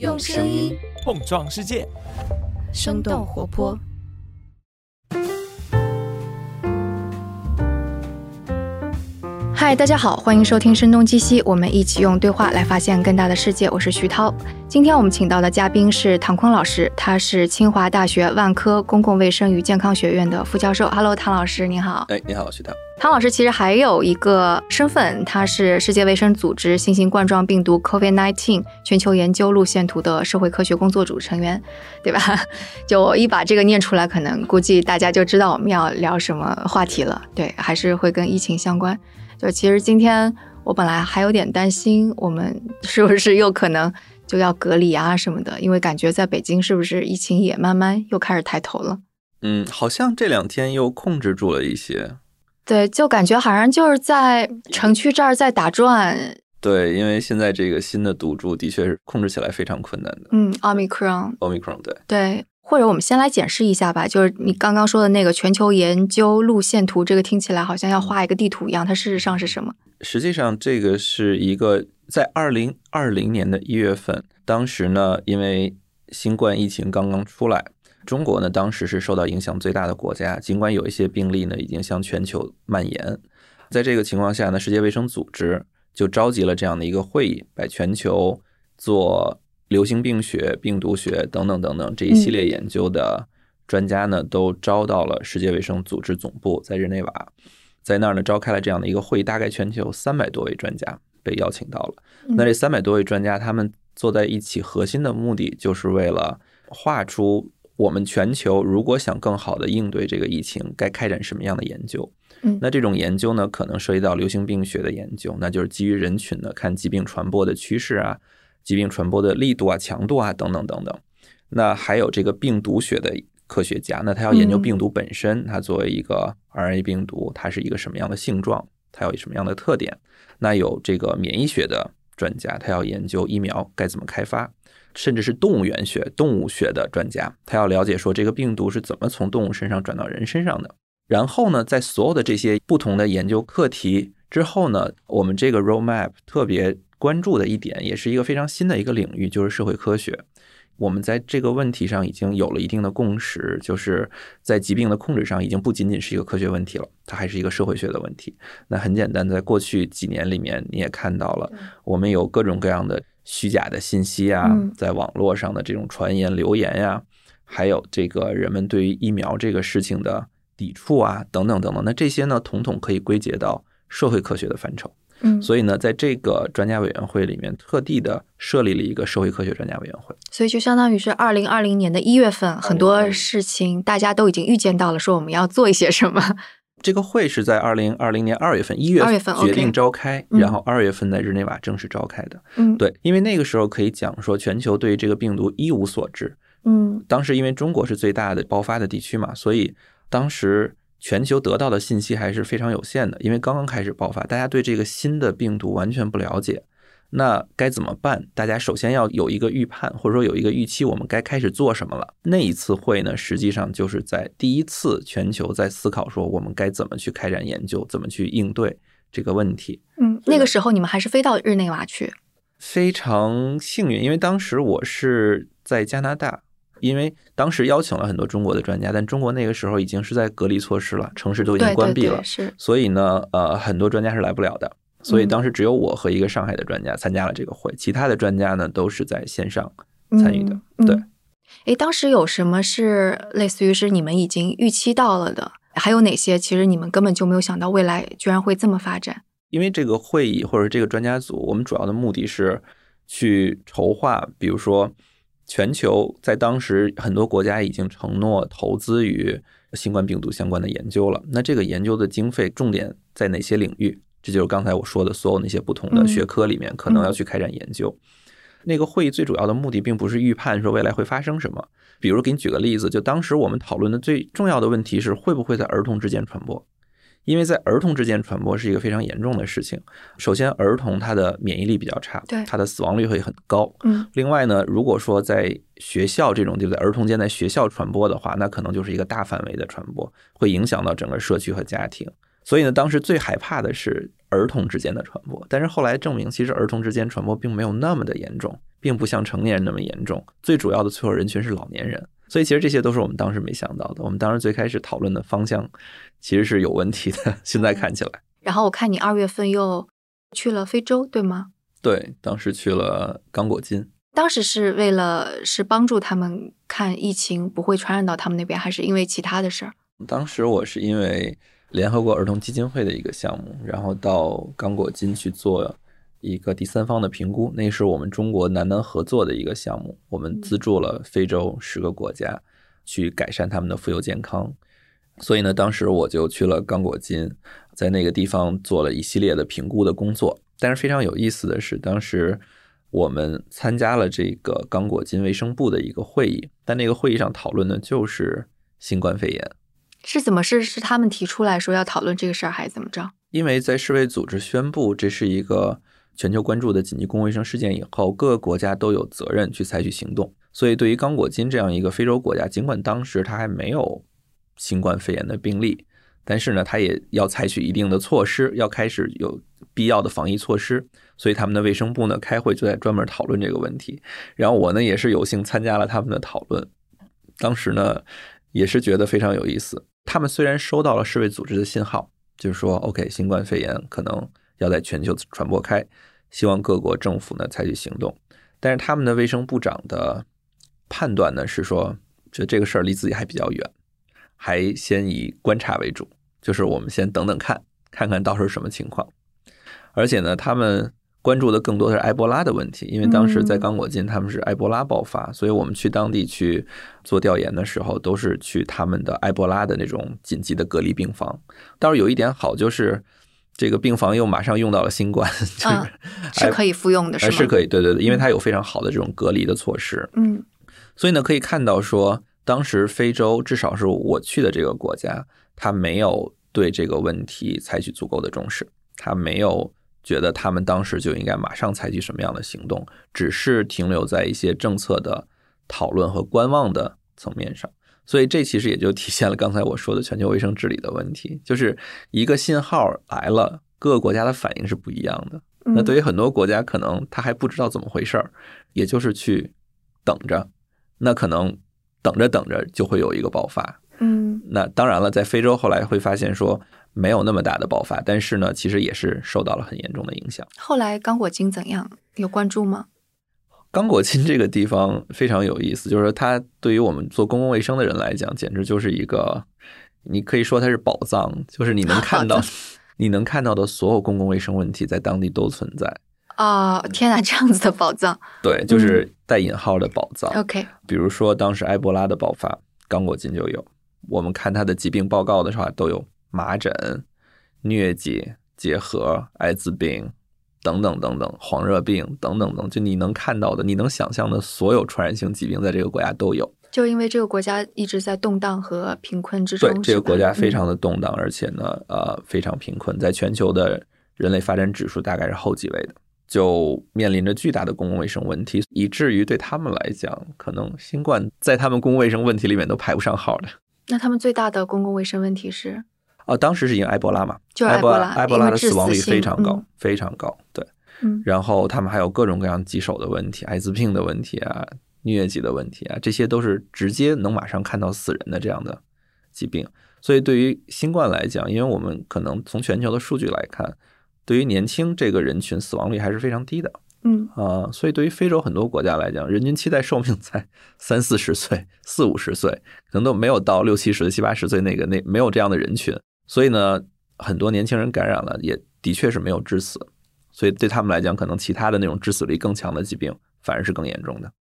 用声音碰撞世界，生动活泼。嗨，大家好，欢迎收听《声东击西》，我们一起用对话来发现更大的世界。我是徐涛，今天我们请到的嘉宾是唐坤老师，他是清华大学万科公共卫生与健康学院的副教授。Hello，唐老师，您好。哎，你好，徐涛。唐老师其实还有一个身份，他是世界卫生组织新型冠状病毒 COVID-19 全球研究路线图的社会科学工作组成员，对吧？就我一把这个念出来，可能估计大家就知道我们要聊什么话题了。对，还是会跟疫情相关。就其实今天我本来还有点担心，我们是不是又可能就要隔离啊什么的？因为感觉在北京是不是疫情也慢慢又开始抬头了？嗯，好像这两天又控制住了一些。对，就感觉好像就是在城区这儿在打转。对，因为现在这个新的毒株的确是控制起来非常困难的。嗯，omicron。omicron，对。对。或者我们先来解释一下吧，就是你刚刚说的那个全球研究路线图，这个听起来好像要画一个地图一样，它事实上是什么？实际上，这个是一个在二零二零年的一月份，当时呢，因为新冠疫情刚刚出来，中国呢当时是受到影响最大的国家，尽管有一些病例呢已经向全球蔓延，在这个情况下呢，世界卫生组织就召集了这样的一个会议，把全球做。流行病学、病毒学等等等等这一系列研究的专家呢，都招到了世界卫生组织总部，在日内瓦，在那儿呢召开了这样的一个会议，大概全球三百多位专家被邀请到了。那这三百多位专家，他们坐在一起，核心的目的就是为了画出我们全球如果想更好的应对这个疫情，该开展什么样的研究。那这种研究呢，可能涉及到流行病学的研究，那就是基于人群的看疾病传播的趋势啊。疾病传播的力度啊、强度啊等等等等，那还有这个病毒学的科学家，那他要研究病毒本身，它作为一个 RNA 病毒，它是一个什么样的性状，它有什么样的特点？那有这个免疫学的专家，他要研究疫苗该怎么开发，甚至是动物园学、动物学的专家，他要了解说这个病毒是怎么从动物身上转到人身上的。然后呢，在所有的这些不同的研究课题之后呢，我们这个 roadmap 特别。关注的一点也是一个非常新的一个领域，就是社会科学。我们在这个问题上已经有了一定的共识，就是在疾病的控制上，已经不仅仅是一个科学问题了，它还是一个社会学的问题。那很简单，在过去几年里面，你也看到了，我们有各种各样的虚假的信息啊，在网络上的这种传言、流言呀，还有这个人们对于疫苗这个事情的抵触啊，等等等等。那这些呢，统统可以归结到社会科学的范畴。嗯，所以呢，在这个专家委员会里面，特地的设立了一个社会科学专家委员会。所以就相当于是二零二零年的一月份，很多事情大家都已经预见到了，说我们要做一些什么。这个会是在二零二零年二月份，一月份决定召开，然后二月份在日内瓦正式召开的。嗯，对，因为那个时候可以讲说，全球对这个病毒一无所知。嗯，当时因为中国是最大的爆发的地区嘛，所以当时。全球得到的信息还是非常有限的，因为刚刚开始爆发，大家对这个新的病毒完全不了解。那该怎么办？大家首先要有一个预判，或者说有一个预期，我们该开始做什么了。那一次会呢，实际上就是在第一次全球在思考说我们该怎么去开展研究，怎么去应对这个问题。嗯，那个时候你们还是飞到日内瓦去，非常幸运，因为当时我是在加拿大。因为当时邀请了很多中国的专家，但中国那个时候已经是在隔离措施了，城市都已经关闭了，是。所以呢，呃，很多专家是来不了的，所以当时只有我和一个上海的专家参加了这个会，其他的专家呢都是在线上参与的。对。哎，当时有什么是类似于是你们已经预期到了的？还有哪些其实你们根本就没有想到未来居然会这么发展？因为这个会议或者这个专家组，我们主要的目的是去筹划，比如说。全球在当时，很多国家已经承诺投资于新冠病毒相关的研究了。那这个研究的经费重点在哪些领域？这就是刚才我说的所有那些不同的学科里面，可能要去开展研究。那个会议最主要的目的，并不是预判说未来会发生什么。比如给你举个例子，就当时我们讨论的最重要的问题是，会不会在儿童之间传播？因为在儿童之间传播是一个非常严重的事情。首先，儿童他的免疫力比较差，对他的死亡率会很高。嗯，另外呢，如果说在学校这种对不对，儿童间在学校传播的话，那可能就是一个大范围的传播，会影响到整个社区和家庭。所以呢，当时最害怕的是儿童之间的传播。但是后来证明，其实儿童之间传播并没有那么的严重。并不像成年人那么严重。最主要的脆弱人群是老年人，所以其实这些都是我们当时没想到的。我们当时最开始讨论的方向其实是有问题的，现在看起来。然后我看你二月份又去了非洲，对吗？对，当时去了刚果金。当时是为了是帮助他们看疫情不会传染到他们那边，还是因为其他的事儿？当时我是因为联合国儿童基金会的一个项目，然后到刚果金去做一个第三方的评估，那是我们中国南南合作的一个项目，我们资助了非洲十个国家去改善他们的妇幼健康。所以呢，当时我就去了刚果金，在那个地方做了一系列的评估的工作。但是非常有意思的是，当时。我们参加了这个刚果金卫生部的一个会议，但那个会议上讨论的就是新冠肺炎。是怎么是是他们提出来说要讨论这个事儿，还是怎么着？因为在世卫组织宣布这是一个全球关注的紧急公共卫生事件以后，各个国家都有责任去采取行动。所以，对于刚果金这样一个非洲国家，尽管当时它还没有新冠肺炎的病例。但是呢，他也要采取一定的措施，要开始有必要的防疫措施。所以他们的卫生部呢开会就在专门讨论这个问题。然后我呢也是有幸参加了他们的讨论。当时呢也是觉得非常有意思。他们虽然收到了世卫组织的信号，就是说 OK，新冠肺炎可能要在全球传播开，希望各国政府呢采取行动。但是他们的卫生部长的判断呢是说，觉得这个事儿离自己还比较远。还先以观察为主，就是我们先等等看，看看到时候什么情况。而且呢，他们关注的更多的是埃博拉的问题，因为当时在刚果金他们是埃博拉爆发，所以我们去当地去做调研的时候，都是去他们的埃博拉的那种紧急的隔离病房。倒是有一点好，就是这个病房又马上用到了新冠，就是是可以复用的，是吗？是可以，对对对，因为它有非常好的这种隔离的措施。嗯，所以呢，可以看到说。当时非洲至少是我去的这个国家，它没有对这个问题采取足够的重视，它没有觉得他们当时就应该马上采取什么样的行动，只是停留在一些政策的讨论和观望的层面上。所以这其实也就体现了刚才我说的全球卫生治理的问题，就是一个信号来了，各个国家的反应是不一样的。那对于很多国家，可能他还不知道怎么回事儿，也就是去等着，那可能。等着等着就会有一个爆发，嗯，那当然了，在非洲后来会发现说没有那么大的爆发，但是呢，其实也是受到了很严重的影响。后来刚果金怎样？有关注吗？刚果金这个地方非常有意思，就是说它对于我们做公共卫生的人来讲，简直就是一个，你可以说它是宝藏，就是你能看到，你能看到的所有公共卫生问题在当地都存在。啊，天哪，这样子的宝藏，对，就是带引号的宝藏。OK，比如说当时埃博拉的爆发，刚果金就有。我们看它的疾病报告的话，都有麻疹、疟疾、结核、艾滋病等等等等，黄热病等等等，就你能看到的、你能想象的所有传染性疾病，在这个国家都有。就因为这个国家一直在动荡和贫困之中，对，这个国家非常的动荡，而且呢，呃，非常贫困，在全球的人类发展指数大概是后几位的。就面临着巨大的公共卫生问题，以至于对他们来讲，可能新冠在他们公共卫生问题里面都排不上号的。那他们最大的公共卫生问题是？啊，当时是因为埃博拉嘛，就埃博拉，埃博拉的死亡率非常高，嗯、非常高。对，嗯，然后他们还有各种各样棘手的问题，艾滋病的问题啊，疟疾的问题啊，这些都是直接能马上看到死人的这样的疾病。所以对于新冠来讲，因为我们可能从全球的数据来看。对于年轻这个人群，死亡率还是非常低的。嗯啊，所以对于非洲很多国家来讲，人均期待寿命才 三四十岁、四五十岁，可能都没有到六七十、七八十岁那个那没有这样的人群。所以呢，很多年轻人感染了，也的确是没有致死。所以对他们来讲，可能其他的那种致死率更强的疾病反而是更严重的。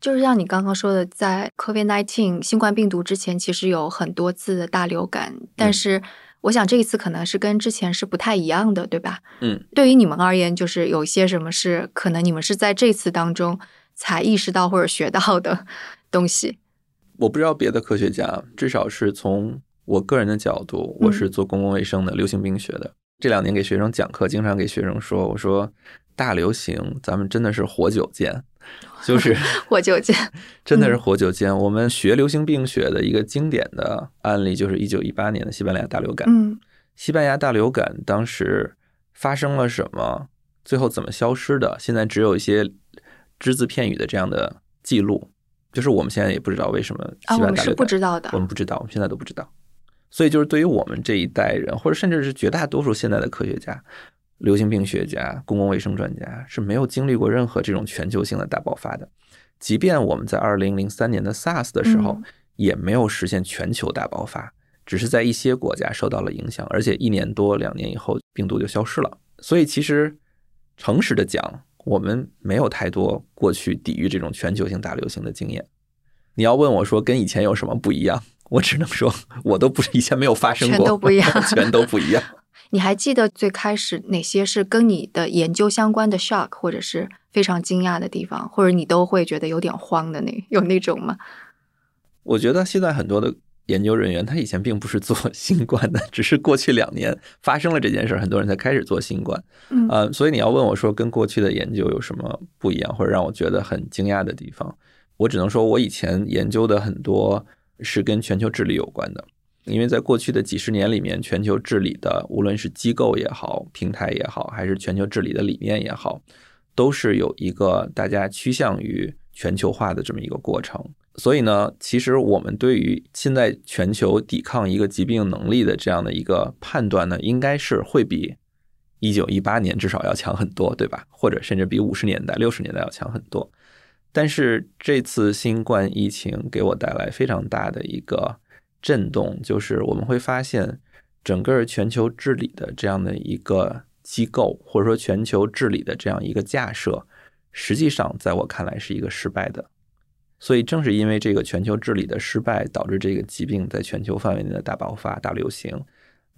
就是像你刚刚说的，在 COVID-19 新冠病毒之前，其实有很多次的大流感，但是。我想这一次可能是跟之前是不太一样的，对吧？嗯，对于你们而言，就是有些什么是可能你们是在这次当中才意识到或者学到的东西。我不知道别的科学家，至少是从我个人的角度，我是做公共卫生的，流行病学的。这两年给学生讲课，经常给学生说，我说大流行，咱们真的是活久见。就是活久见，真的是活久见。我们学流行病学的一个经典的案例，就是一九一八年的西班牙大流感。嗯，西班牙大流感当时发生了什么？最后怎么消失的？现在只有一些只字片语的这样的记录，就是我们现在也不知道为什么啊，西班牙大流感我们是不知道的我。们不知道，我们现在都不知道。所以，就是对于我们这一代人，或者甚至是绝大多数现在的科学家、流行病学家、公共卫生专家，是没有经历过任何这种全球性的大爆发的。即便我们在二零零三年的 SARS 的时候嗯，也没有实现全球大爆发，只是在一些国家受到了影响，而且一年多、两年以后，病毒就消失了。所以，其实诚实的讲，我们没有太多过去抵御这种全球性大流行的经验。你要问我说跟以前有什么不一样，我只能说我都不是以前没有发生过，全都不一样全都不一样。你还记得最开始哪些是跟你的研究相关的 shock，或者是非常惊讶的地方，或者你都会觉得有点慌的那有那种吗？我觉得现在很多的研究人员，他以前并不是做 新冠的，只是过去两年发生了这件事儿，很多人才开始做新冠。嗯呃，所以你要问我说跟过去的研究有什么不一样，或者让我觉得很惊讶的地方，我只能说我以前研究的很多是跟全球治理有关的。因为在过去的几十年里面，全球治理的无论是机构也好、平台也好，还是全球治理的理念也好，都是有一个大家趋向于全球化的这么一个过程。所以呢，其实我们对于现在全球抵抗一个疾病能力的这样的一个判断呢，应该是会比一九一八年至少要强很多，对吧？或者甚至比五十年代、六十年代要强很多。但是这次新冠疫情给我带来非常大的一个震动，就是我们会发现，整个全球治理的这样的一个机构，或者说全球治理的这样一个架设，实际上在我看来是一个失败的。所以正是因为这个全球治理的失败，导致这个疾病在全球范围内的大爆发、大流行。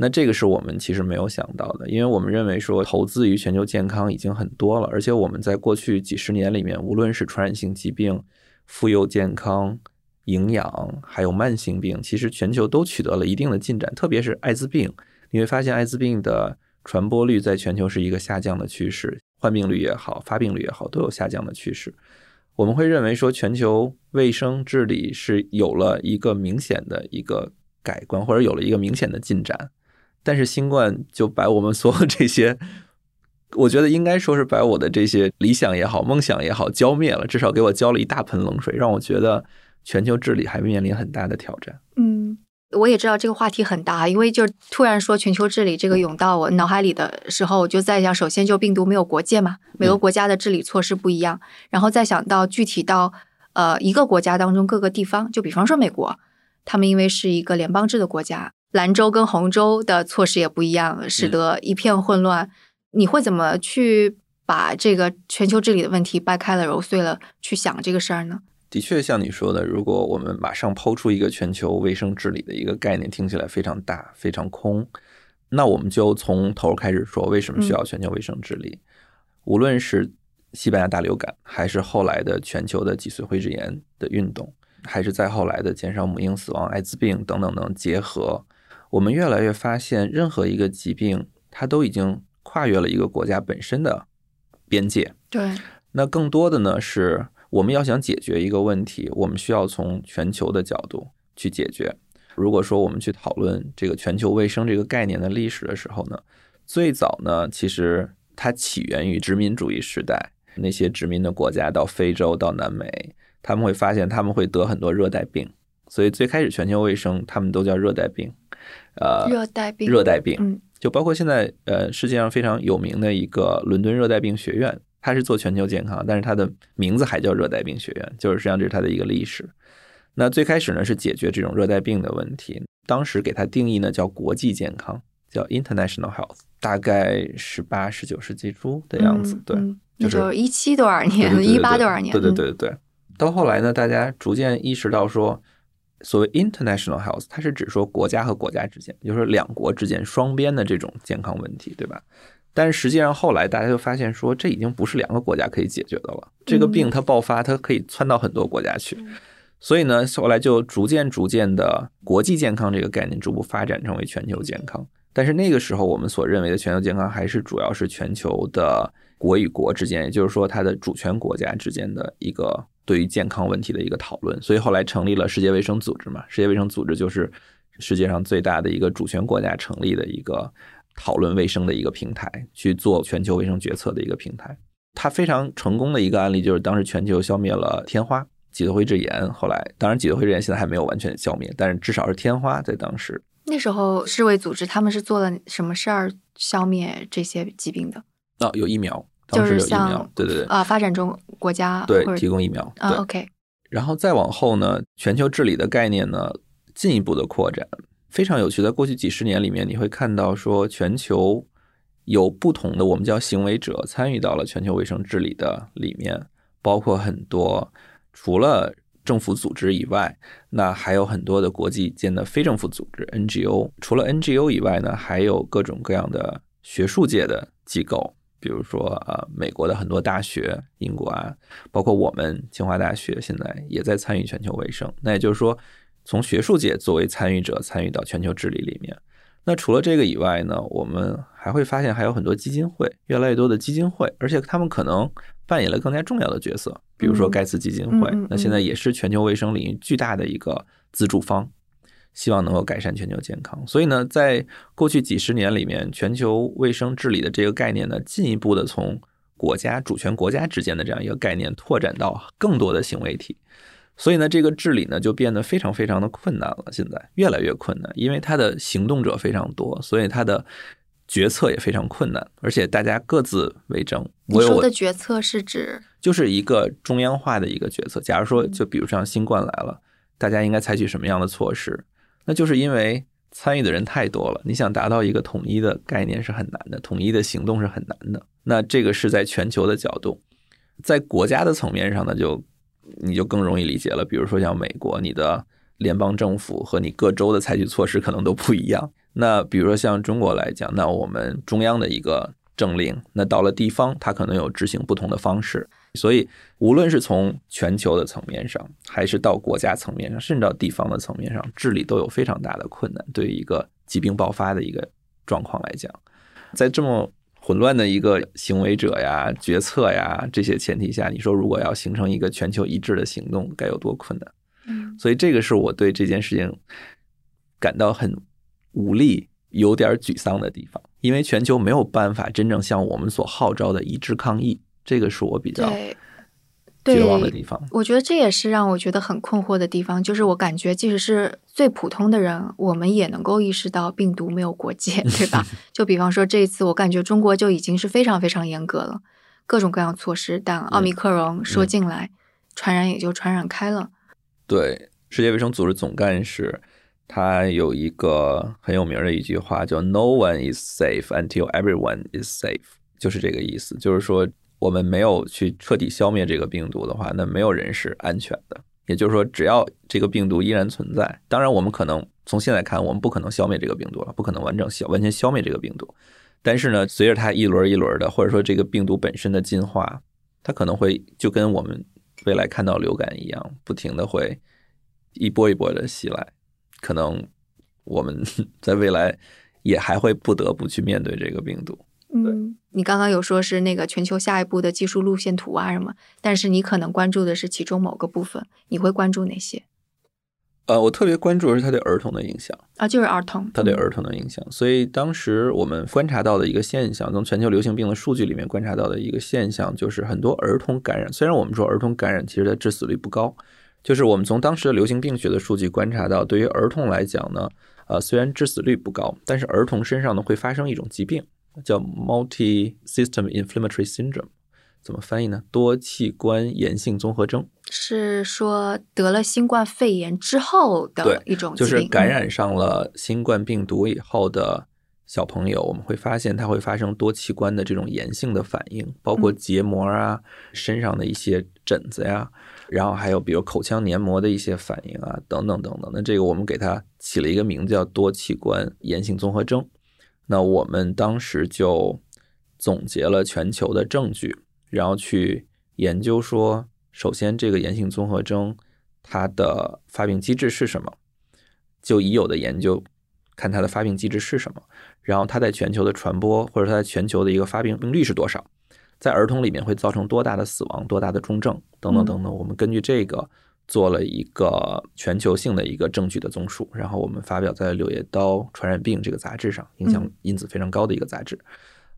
那这个是我们其实没有想到的，因为我们认为说投资于全球健康已经很多了，而且我们在过去几十年里面，无论是传染性疾病、妇幼健康、营养，还有慢性病，其实全球都取得了一定的进展，特别是艾滋病，你会发现艾滋病的传播率在全球是一个下降的趋势，患病率也好，发病率也好，都有下降的趋势。我们会认为说，全球卫生治理是有了一个明显的一个改观，或者有了一个明显的进展。但是新冠就把我们所有这些，我觉得应该说是把我的这些理想也好、梦想也好浇灭了，至少给我浇了一大盆冷水，让我觉得全球治理还面临很大的挑战。嗯，我也知道这个话题很大，因为就是突然说全球治理这个涌到我脑海里的时候，我就在想，首先就病毒没有国界嘛，每个国家的治理措施不一样，然后再想到具体到呃一个国家当中各个地方，就比方说美国，他们因为是一个联邦制的国家，蓝州跟红州的措施也不一样，使得一片混乱。你会怎么去把这个全球治理的问题掰开了揉碎了去想这个事儿呢？的确，像你说的，如果我们马上抛出一个全球卫生治理的一个概念，听起来非常大、非常空，那我们就从头开始说，为什么需要全球卫生治理？无论是西班牙大流感，还是后来的全球的脊髓灰质炎的运动，还是再后来的减少母婴死亡、艾滋病等等等结合，我们越来越发现，任何一个疾病，它都已经跨越了一个国家本身的边界。对，那更多的呢，是我们要想解决一个问题，我们需要从全球的角度去解决。如果说我们去讨论这个全球卫生这个概念的历史的时候呢，最早呢，其实它起源于殖民主义时代，那些殖民的国家到非洲到南美，他们会发现他们会得很多热带病，所以最开始全球卫生他们都叫热带病，呃，热带病，热带病，嗯就包括现在呃世界上非常有名的一个伦敦热带病学院，它是做全球健康，但是它的名字还叫热带病学院，就是实际上这是它的一个历史。那最开始呢是解决这种热带病的问题，当时给它定义呢叫国际健康，叫 international health，大概十八、十九世纪初的样子，对。就是那就是一七多少年，一八多少年？对对嗯对对对。到后来呢，大家逐渐意识到说，所谓 international health，它是指说国家和国家之间，也就是说两国之间双边的这种健康问题，对吧？但是实际上后来大家就发现说，这已经不是两个国家可以解决的了。这个病它爆发，它可以窜到很多国家去。所以呢，后来就逐渐逐渐的国际健康这个概念逐步发展成为全球健康。但是那个时候我们所认为的全球健康，还是主要是全球的国与国之间，也就是说它的主权国家之间的一个对于健康问题的一个讨论。所以后来成立了世界卫生组织嘛，世界卫生组织就是世界上最大的一个主权国家成立的一个讨论卫生的一个平台，去做全球卫生决策的一个平台。它非常成功的一个案例就是当时全球消灭了天花、脊髓灰质炎。后来，当然脊髓灰质炎现在还没有完全消灭，但是至少是天花在当时。那时候世卫组织他们是做了什么事儿消灭这些疾病的？啊，有疫苗，就是像，对对对，啊，发展中国家对提供疫苗，啊对。，OK，然后再往后呢，全球治理的概念呢进一步的扩展，非常有趣。在过去几十年里面，你会看到说，全球有不同的我们叫行为者参与到了全球卫生治理的里面，包括很多除了政府组织以外，那还有很多的国际间的非政府组织 NGO。除了 NGO 以外呢，还有各种各样的学术界的机构。比如说，呃，美国的很多大学，英国啊，包括我们清华大学，现在也在参与全球卫生。那也就是说，从学术界作为参与者参与到全球治理里面。那除了这个以外呢，我们还会发现还有很多基金会，越来越多的基金会，而且他们可能扮演了更加重要的角色。比如说嗯盖茨基金会那现在也是全球卫生领域巨大的一个资助方。希望能够改善全球健康。所以呢，在过去几十年里面，全球卫生治理的这个概念呢，进一步的从国家主权国家之间的这样一个概念，拓展到更多的行为体。所以呢，这个治理呢就变得非常非常的困难了。现在越来越困难，因为它的行动者非常多，所以它的决策也非常困难，而且大家各自为政。我说的决策是指就是一个中央化的一个决策。假如说，就比如像新冠来了，大家应该采取什么样的措施？那就是因为参与的人太多了，你想达到一个统一的概念是很难的，统一的行动是很难的。那这个是在全球的角度，在国家的层面上呢，就你就更容易理解了。比如说像美国，你的联邦政府和你各州的采取措施可能都不一样。那比如说像中国来讲，那我们中央的一个政令，那到了地方，它可能有执行不同的方式。所以，无论是从全球的层面上，还是到国家层面上，甚至到地方的层面上，治理都有非常大的困难。对于一个疾病爆发的一个状况来讲，在这么混乱的一个行为者呀、决策呀这些前提下，你说如果要形成一个全球一致的行动，该有多困难？所以这个是我对这件事情感到很无力、有点沮丧的地方，因为全球没有办法真正向我们所号召的一致抗疫，这个是我比较对绝望的地方。我觉得这也是让我觉得很困惑的地方，就是我感觉即使是最普通的人，我们也能够意识到病毒没有国界，对吧？就比方说这一次，我感觉中国就已经是非常非常严格了，各种各样措施，但奥密克戎说进来，传染也就传染开了。对，世界卫生组织总干事他有一个很有名的一句话，叫 “No one is safe until everyone is safe”，就是这个意思。就是说，我们没有去彻底消灭这个病毒的话，那没有人是安全的。也就是说，只要这个病毒依然存在，当然我们可能从现在看，我们不可能消灭这个病毒了，不可能完整消完全消灭这个病毒。但是呢，随着它一轮一轮的，或者说这个病毒本身的进化，它可能会就跟我们未来看到流感一样，不停的会一波一波的袭来。可能我们 在未来也还会不得不去面对这个病毒。嗯，你刚刚有说是那个全球下一步的技术路线图啊什么，但是你可能关注的是其中某个部分，你会关注哪些呃，我特别关注的是它对儿童的影响，啊？就是儿童，它对儿童的影响。所以当时我们观察到的一个现象，从全球流行病的数据里面观察到的一个现象，就是很多儿童感染。虽然我们说儿童感染其实它致死率不高，就是我们从当时的流行病学的数据观察到，对于儿童来讲呢，呃，虽然致死率不高，但是儿童身上呢会发生一种疾病，叫 multi-system inflammatory syndrome，怎么翻译呢？多器官炎性综合征。是说得了新冠肺炎之后的一种，就是感嗯染上了新冠病毒以后的小朋友，我们会发现他会发生多器官的这种炎性的反应，包括嗯结膜啊、身上的一些疹子呀，然后还有比如口腔黏膜的一些反应啊，等等等等。那这个我们给它起了一个名字叫多器官炎性综合征。那我们当时就总结了全球的证据，然后去研究说，首先这个炎性综合征它的发病机制是什么？就已有的研究看它的发病机制是什么，然后它在全球的传播或者它在全球的一个发病病率是多少，在儿童里面会造成多大的死亡、多大的重症等等等等。我们根据这个做了一个全球性的一个证据的综述，然后我们发表在《柳叶刀传染病》这个杂志上，影响因子非常高的一个杂志。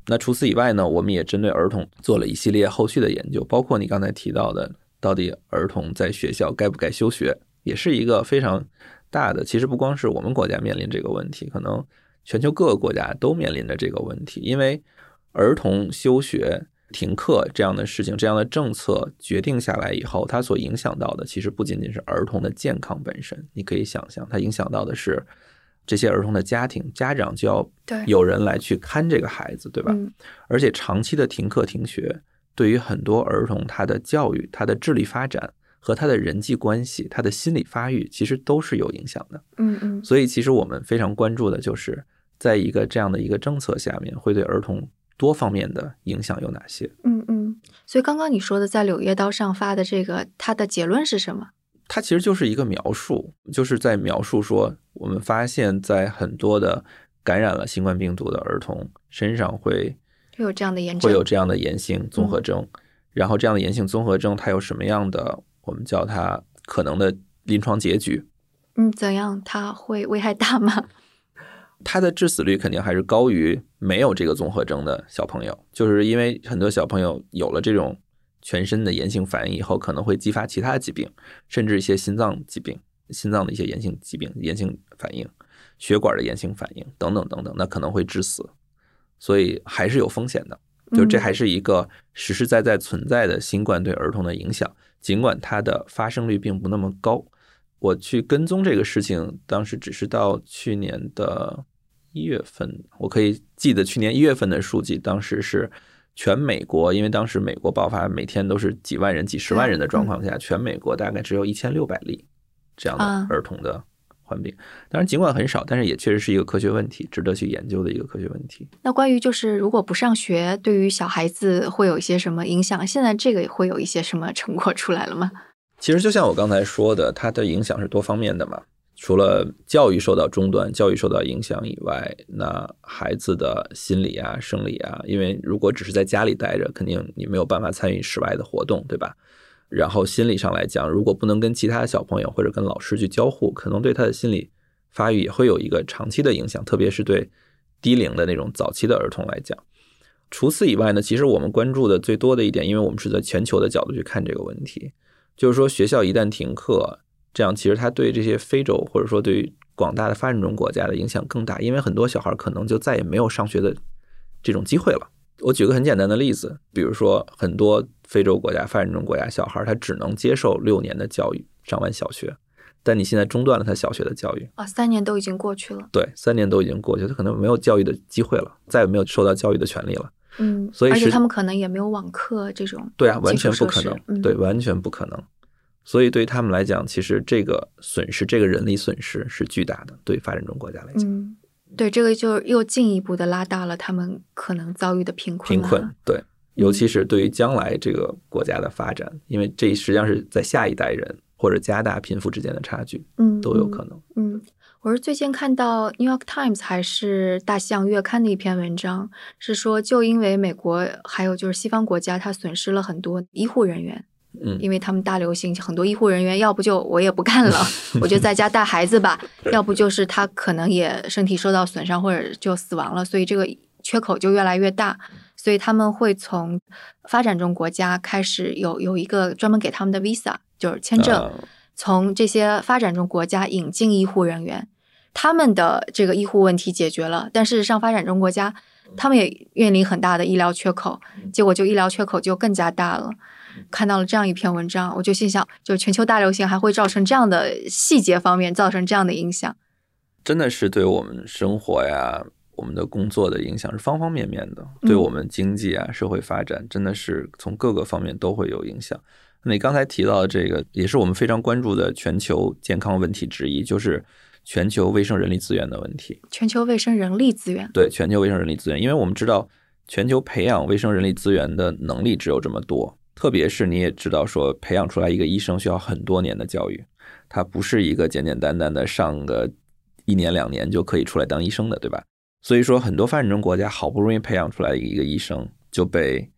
那除此以外呢，我们也针对儿童做了一系列后续的研究，包括你刚才提到的，到底儿童在学校该不该休学，也是一个非常大的。其实不光是我们国家面临这个问题，可能全球各个国家都面临着这个问题，因为儿童休学。停课这样的事情，这样的政策决定下来以后，它所影响到的其实不仅仅是儿童的健康本身。你可以想象，它影响到的是这些儿童的家庭，家长就要有人来去看这个孩子，对吧？而且长期的停课停学，对于很多儿童他的教育、他的智力发展和他的人际关系、他的心理发育，其实都是有影响的。嗯嗯。所以，其实我们非常关注的就是，在一个这样的一个政策下面，会对儿童。多方面的影响有哪些？嗯嗯，所以刚刚你说的在《柳叶刀》上发的这个，它的结论是什么？它其实就是一个描述，就是在描述说，我们发现，在很多的感染了新冠病毒的儿童身上会会有这样的炎症会有这样的炎性综合征，然后这样的炎性综合征它有什么样的，我们叫它可能的临床结局？嗯，怎样？它会危害大吗？它的致死率肯定还是高于没有这个综合征的小朋友，就是因为很多小朋友有了这种全身的炎性反应以后，可能会激发其他疾病，甚至一些心脏疾病、心脏的一些炎性疾病、炎性反应、血管的炎性反应等等等等，那可能会致死，所以还是有风险的。就这还是一个实实在在存在的新冠对儿童的影响，尽管它的发生率并不那么高。我去跟踪这个事情，当时只是到去年的。一月份，我可以记得去年一月份的数据，当时是全美国，因为当时美国爆发每天都是几万人、几十万人的状况下，全美国大概只有一千六百例这样的儿童的患病。当然，尽管很少，但是也确实是一个科学问题，值得去研究的一个科学问题。那关于就是如果不上学，对于小孩子会有一些什么影响？现在这个会有一些什么成果出来了吗？其实就像我刚才说的，它的影响是多方面的嘛。除了教育受到中断、教育受到影响以外，那孩子的心理啊、生理啊，因为如果只是在家里待着，肯定你没有办法参与室外的活动，对吧？然后心理上来讲，如果不能跟其他小朋友或者跟老师去交互，可能对他的心理发育也会有一个长期的影响，特别是对低龄的那种早期的儿童来讲。除此以外呢，其实我们关注的最多的一点，因为我们是在全球的角度去看这个问题，就是说学校一旦停课。这样其实它对这些非洲或者说对于广大的发展中国家的影响更大，因为很多小孩可能就再也没有上学的这种机会了。我举个很简单的例子，比如说很多非洲国家、发展中国家小孩他只能接受六年的教育，上完小学，但你现在中断了他小学的教育啊，三年都已经过去了。对，三年都已经过去，他可能没有教育的机会了，再也没有受到教育的权利了。嗯，所以而且他们可能也没有网课这种。对啊，完全不可能。对，完全不可能。所以对于他们来讲，其实这个损失，这个人力损失是巨大的。对发展中国家来讲，嗯，对，这个就又进一步的拉大了他们可能遭遇的贫困。贫困，对，尤其是对于将来这个国家的发展，因为这实际上是在下一代人或者加大贫富之间的差距，嗯，都有可能。嗯，我是最近看到《New York Times》还是《大西洋月刊》的一篇文章，是说就因为美国还有就是西方国家，它损失了很多医护人员。嗯，因为他们大流行，很多医护人员要不就我也不干了，我就在家带孩子吧；要不就是他可能也身体受到损伤或者就死亡了，所以这个缺口就越来越大。所以他们会从发展中国家开始有有一个专门给他们的 visa，就是签证，从这些发展中国家引进医护人员，他们的这个医护问题解决了，但事实上发展中国家他们也面临很大的医疗缺口，结果就医疗缺口就更加大了。看到了这样一篇文章，我就心想，就全球大流行还会造成这样的细节方面造成这样的影响，真的是对我们生活呀、我们的工作的影响是方方面面的，对我们经济啊、社会发展，真的是从各个方面都会有影响。你刚才提到的这个，也是我们非常关注的全球健康问题之一，就是全球卫生人力资源的问题。全球卫生人力资源，对全球卫生人力资源，因为我们知道全球培养卫生人力资源的能力只有这么多。特别是你也知道，说培养出来一个医生需要很多年的教育，他不是一个简简单单的上个一年两年就可以出来当医生的，对吧？所以说，很多发展中国家好不容易培养出来一个医生，就被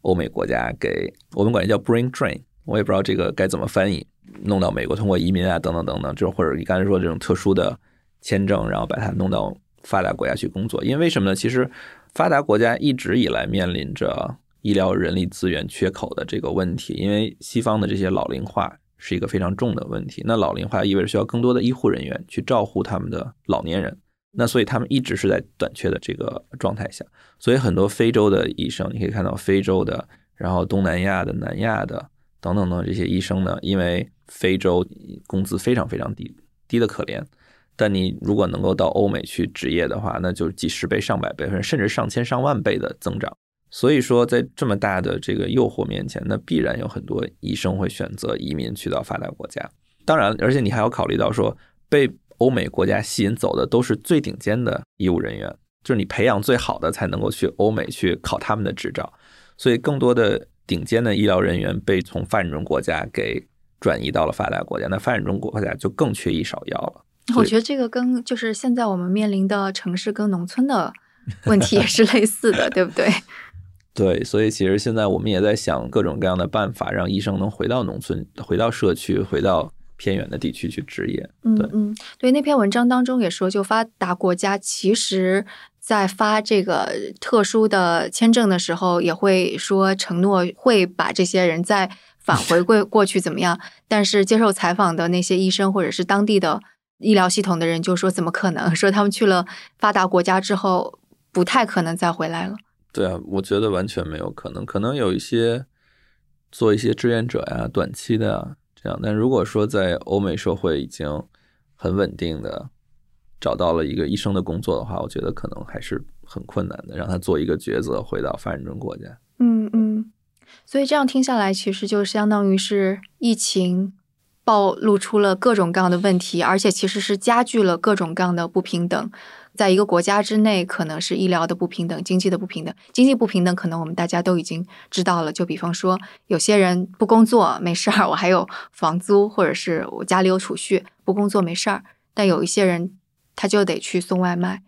欧美国家给我们管叫 brain drain，我也不知道这个该怎么翻译，弄到美国通过移民啊等等等等，就或者你刚才说这种特殊的签证，然后把它弄到发达国家去工作。因为为什么呢？其实发达国家一直以来面临着医疗人力资源缺口的这个问题，因为西方的这些老龄化是一个非常重的问题。那老龄化意味着需要更多的医护人员去照顾他们的老年人，那所以他们一直是在短缺的这个状态下。所以很多非洲的医生，你可以看到非洲的，然后东南亚的、南亚的等等的这些医生呢，因为非洲工资非常非常低，低的可怜。但你如果能够到欧美去执业的话，那就几十倍、上百倍，甚至上千上万倍的增长。所以说，在这么大的这个诱惑面前，那必然有很多医生会选择移民去到发达国家。当然，而且你还要考虑到说，被欧美国家吸引走的都是最顶尖的医务人员，就是你培养最好的才能够去欧美去考他们的执照。所以，更多的顶尖的医疗人员被从发展中国家给转移到了发达国家，那发展中国家就更缺医少药了。我觉得这个跟就是现在我们面临的城市跟农村的 问题也是类似的，对不对？对，所以其实现在我们也在想各种各样的办法，让医生能回到农村、回到社区、回到偏远的地区去执业。嗯嗯，对，那篇文章当中也说，就发达国家其实在发这个特殊的签证的时候，也会说承诺会把这些人再返回 过过去怎么样？但是接受采访的那些医生或者是当地的。医疗系统的人就说：“怎么可能？说他们去了发达国家之后，不太可能再回来了。”对啊，我觉得完全没有可能。可能有一些做一些志愿者呀，短期的啊这样。但如果说在欧美社会已经很稳定的找到了一个医生的工作的话，我觉得可能还是很困难的，让他做一个抉择，回到发展中国家。嗯嗯。所以这样听下来，其实就相当于是疫情。暴露出了各种各样的问题，而且其实是加剧了各种各样的不平等。在一个国家之内，可能是医疗的不平等、经济的不平等。经济不平等，可能我们大家都已经知道了。就比方说，有些人不工作没事儿，我还有房租，或者是我家里有储蓄，不工作没事儿。但有一些人，他就得去送外卖。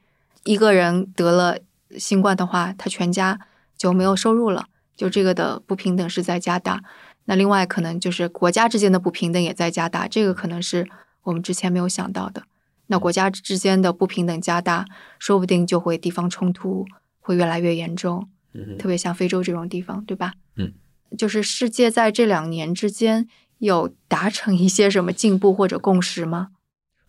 一个人得了新冠的话，他全家就没有收入了。就这个的不平等是在加大。那另外可能就是国家之间的不平等也在加大，这个可能是我们之前没有想到的。那国家之间的不平等加大，说不定就会地方冲突会越来越严重。嗯，特别像非洲这种地方，对吧？嗯，就是世界在这两年之间有达成一些什么进步或者共识吗？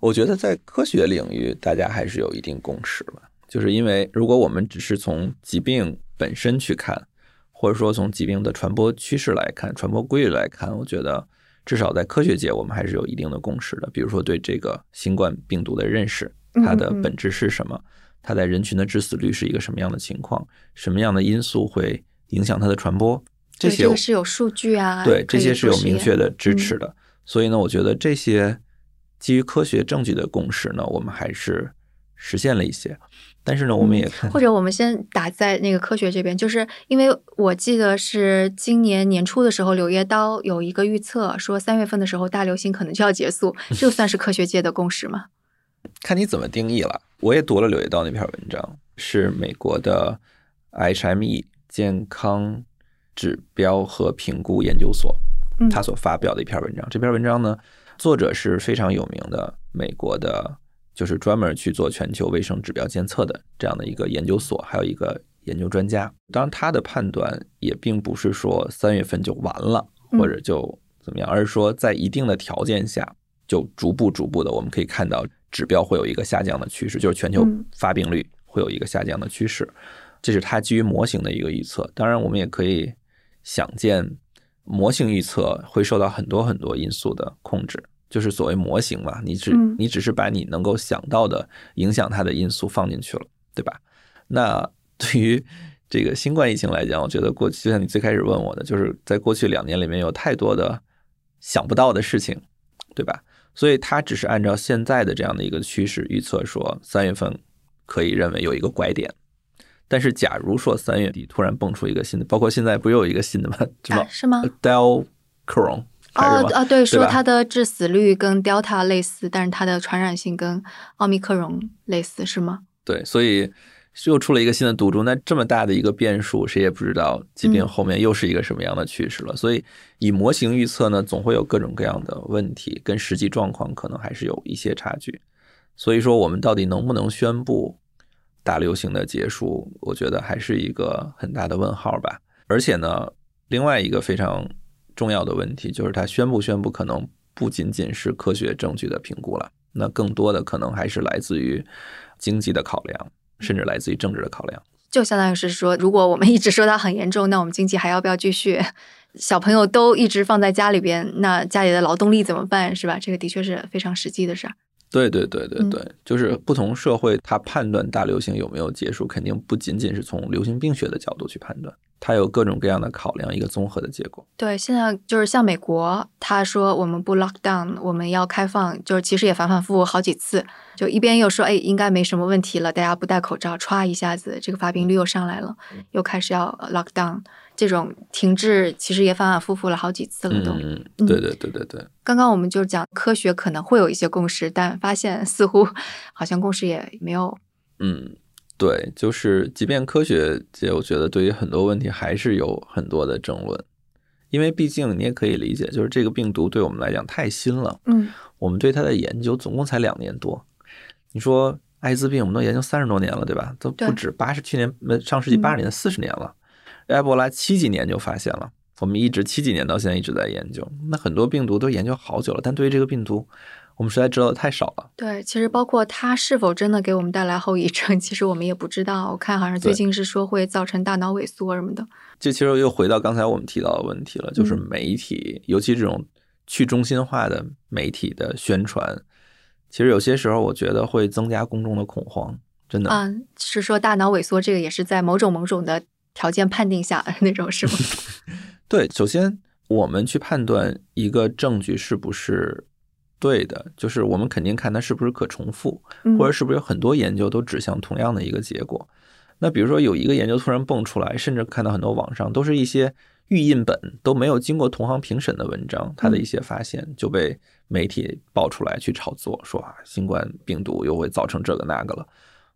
我觉得在科学领域，大家还是有一定共识吧。就是因为如果我们只是从疾病本身去看。或者说从疾病的传播趋势来看，传播规律来看，我觉得至少在科学界，我们还是有一定的共识的。比如说对这个新冠病毒的认识，它的本质是什么？它在人群的致死率是一个什么样的情况？什么样的因素会影响它的传播？这些是有数据啊，对，这些是有明确的支持的。所以呢，我觉得这些基于科学证据的共识呢，我们还是实现了一些。但是呢，我们也看，或者我们先打在那个科学这边，就是因为我记得是今年年初的时候，《柳叶刀》有一个预测，说三月份的时候大流行可能就要结束，这算是科学界的共识吗？看你怎么定义了。我也读了《柳叶刀》那篇文章，是美国的 HME 健康指标和评估研究所，他所发表的一篇文章。这篇文章呢，作者是非常有名的美国的。就是专门去做全球卫生指标监测的这样的一个研究所，还有一个研究专家。当然，他的判断也并不是说三月份就完了，或者就怎么样，而是说在一定的条件下，就逐步逐步的，我们可以看到指标会有一个下降的趋势，就是全球发病率会有一个下降的趋势。这是他基于模型的一个预测。当然，我们也可以想见，模型预测会受到很多很多因素的控制。就是所谓模型嘛，你只你只是把你能够想到的影响它的因素放进去了，对吧？那对于这个新冠疫情来讲，我觉得过去就像你最开始问我的，就是在过去两年里面有太多的想不到的事情，对吧？所以它只是按照现在的这样的一个趋势预测说，三月份可以认为有一个拐点。但是假如说三月底突然蹦出一个新的，包括现在不又有一个新的吗？是吗？Delcron。哦啊，对，说它的致死率跟 Delta 类似，但是它的传染性跟奥密克戎类似，是吗？对，所以又出了一个新的毒株。那这么大的一个变数，谁也不知道疾病后面又是一个什么样的趋势了。所以以模型预测呢，总会有各种各样的问题，跟实际状况可能还是有一些差距。所以说，我们到底能不能宣布大流行的结束，我觉得还是一个很大的问号吧。而且呢，另外一个非常重要的问题就是，他宣布宣布可能不仅仅是科学证据的评估了，那更多的可能还是来自于经济的考量，甚至来自于政治的考量。就相当于是说，如果我们一直说它很严重，那我们经济还要不要继续？小朋友都一直放在家里边，那家里的劳动力怎么办？是吧？这个的确是非常实际的事儿。对对对对对，就是不同社会，它判断大流行有没有结束，肯定不仅仅是从流行病学的角度去判断，它有各种各样的考量，一个综合的结果。对，现在就是像美国，他说我们不 lock down，我们要开放，就是其实也反反复复好几次，就一边又说哎应该没什么问题了，大家不戴口罩，歘一下子这个发病率又上来了，又开始要 lock down。这种停滞其实也反反复复了好几次了，都。嗯，对对对对对。刚刚我们就讲科学可能会有一些共识，但发现似乎好像共识也没有。嗯，对，就是即便科学界，我觉得对于很多问题还是有很多的争论，因为毕竟你也可以理解，就是这个病毒对我们来讲太新了。嗯，我们对它的研究总共才两年多。你说艾滋病，我们都研究三十多年了，对吧？都不止八十，去年上世纪八十年四十年了。埃博拉七几年就发现了，我们一直七几年到现在一直在研究。那很多病毒都研究好久了，但对于这个病毒，我们实在知道的太少了。对，其实包括它是否真的给我们带来后遗症，其实我们也不知道。我看好像最近是说会造成大脑萎缩什么的。这其实又回到刚才我们提到的问题了，就是媒体，尤其这种去中心化的媒体的宣传，其实有些时候我觉得会增加公众的恐慌。真的，嗯，是说大脑萎缩这个也是在某种某种的。条件判定下那种是吗？对，首先我们去判断一个证据是不是对的，就是我们肯定看它是不是可重复，或者是不是有很多研究都指向同样的一个结果。那比如说有一个研究突然蹦出来，甚至看到很多网上都是一些预印本都没有经过同行评审的文章，它的一些发现就被媒体爆出来去炒作，说啊新冠病毒又会造成这个那个了。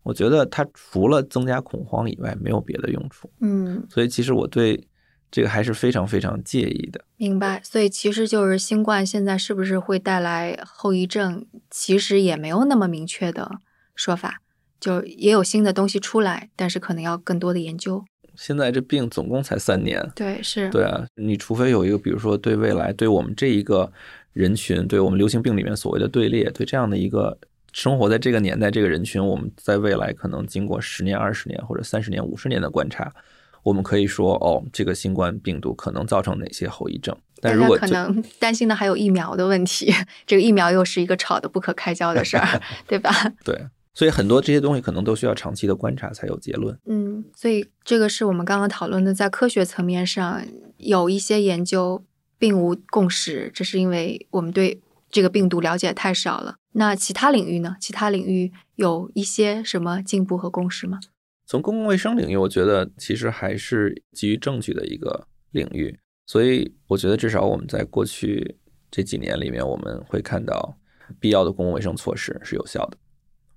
我觉得它除了增加恐慌以外，没有别的用处。嗯，所以其实我对这个还是非常非常介意的。明白。所以其实就是新冠现在是不是会带来后遗症，其实也没有那么明确的说法。就也有新的东西出来，但是可能要更多的研究。现在这病总共才三年。对，是。对啊，你除非有一个，比如说对未来，对我们这一个人群，对我们流行病里面所谓的队列，对这样的一个。生活在这个年代，这个人群，我们在未来可能经过十年、二十年或者三十年、五十年的观察，我们可以说，哦，这个新冠病毒可能造成哪些后遗症？但如果可能担心的还有疫苗的问题，这个疫苗又是一个吵得不可开交的事儿，对吧？对，所以很多这些东西可能都需要长期的观察才有结论。嗯，所以这个是我们刚刚讨论的，在科学层面上有一些研究并无共识，这是因为我们对这个病毒了解太少了。那其他领域呢？其他领域有一些什么进步和共识吗？从公共卫生领域，我觉得其实还是基于证据的一个领域，所以我觉得至少我们在过去这几年里面，我们会看到必要的公共卫生措施是有效的，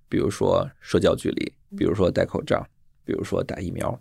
比如说社交距离，比如说戴口罩，比如说打疫苗，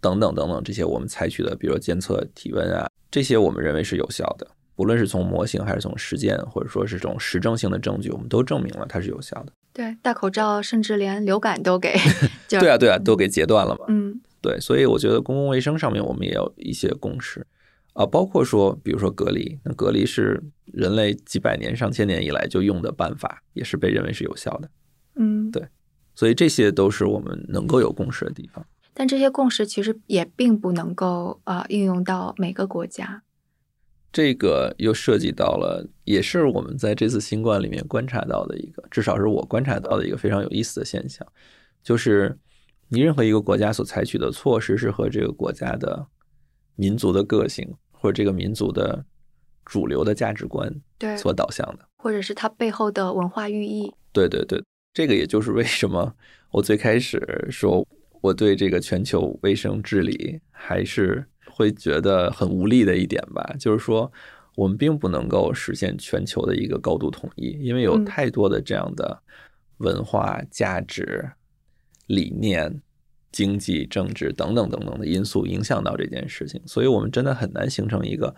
等等等等，这些我们采取的，比如监测体温啊，这些我们认为是有效的。不论是从模型还是从实践，或者说是这种实证性的证据，我们都证明了它是有效的。对，戴口罩甚至连流感都给，对啊对啊，都给截断了嘛。嗯，对，所以我觉得公共卫生上面我们也有一些共识啊，包括说，比如说隔离，那隔离是人类几百年、上千年以来就用的办法，也是被认为是有效的。嗯，对，所以这些都是我们能够有共识的地方。但这些共识其实也并不能够啊应用到每个国家。这个又涉及到了，也是我们在这次新冠里面观察到的一个，至少是我观察到的一个非常有意思的现象，就是你任何一个国家所采取的措施是和这个国家的民族的个性或者这个民族的主流的价值观对所导向的，或者是它背后的文化寓意。对对对，这个也就是为什么我最开始说我对这个全球卫生治理还是。会觉得很无力的一点吧，就是说，我们并不能够实现全球的一个高度统一，因为有太多的这样的文化价值、理念、经济、政治等等等等的因素影响到这件事情，所以我们真的很难形成一个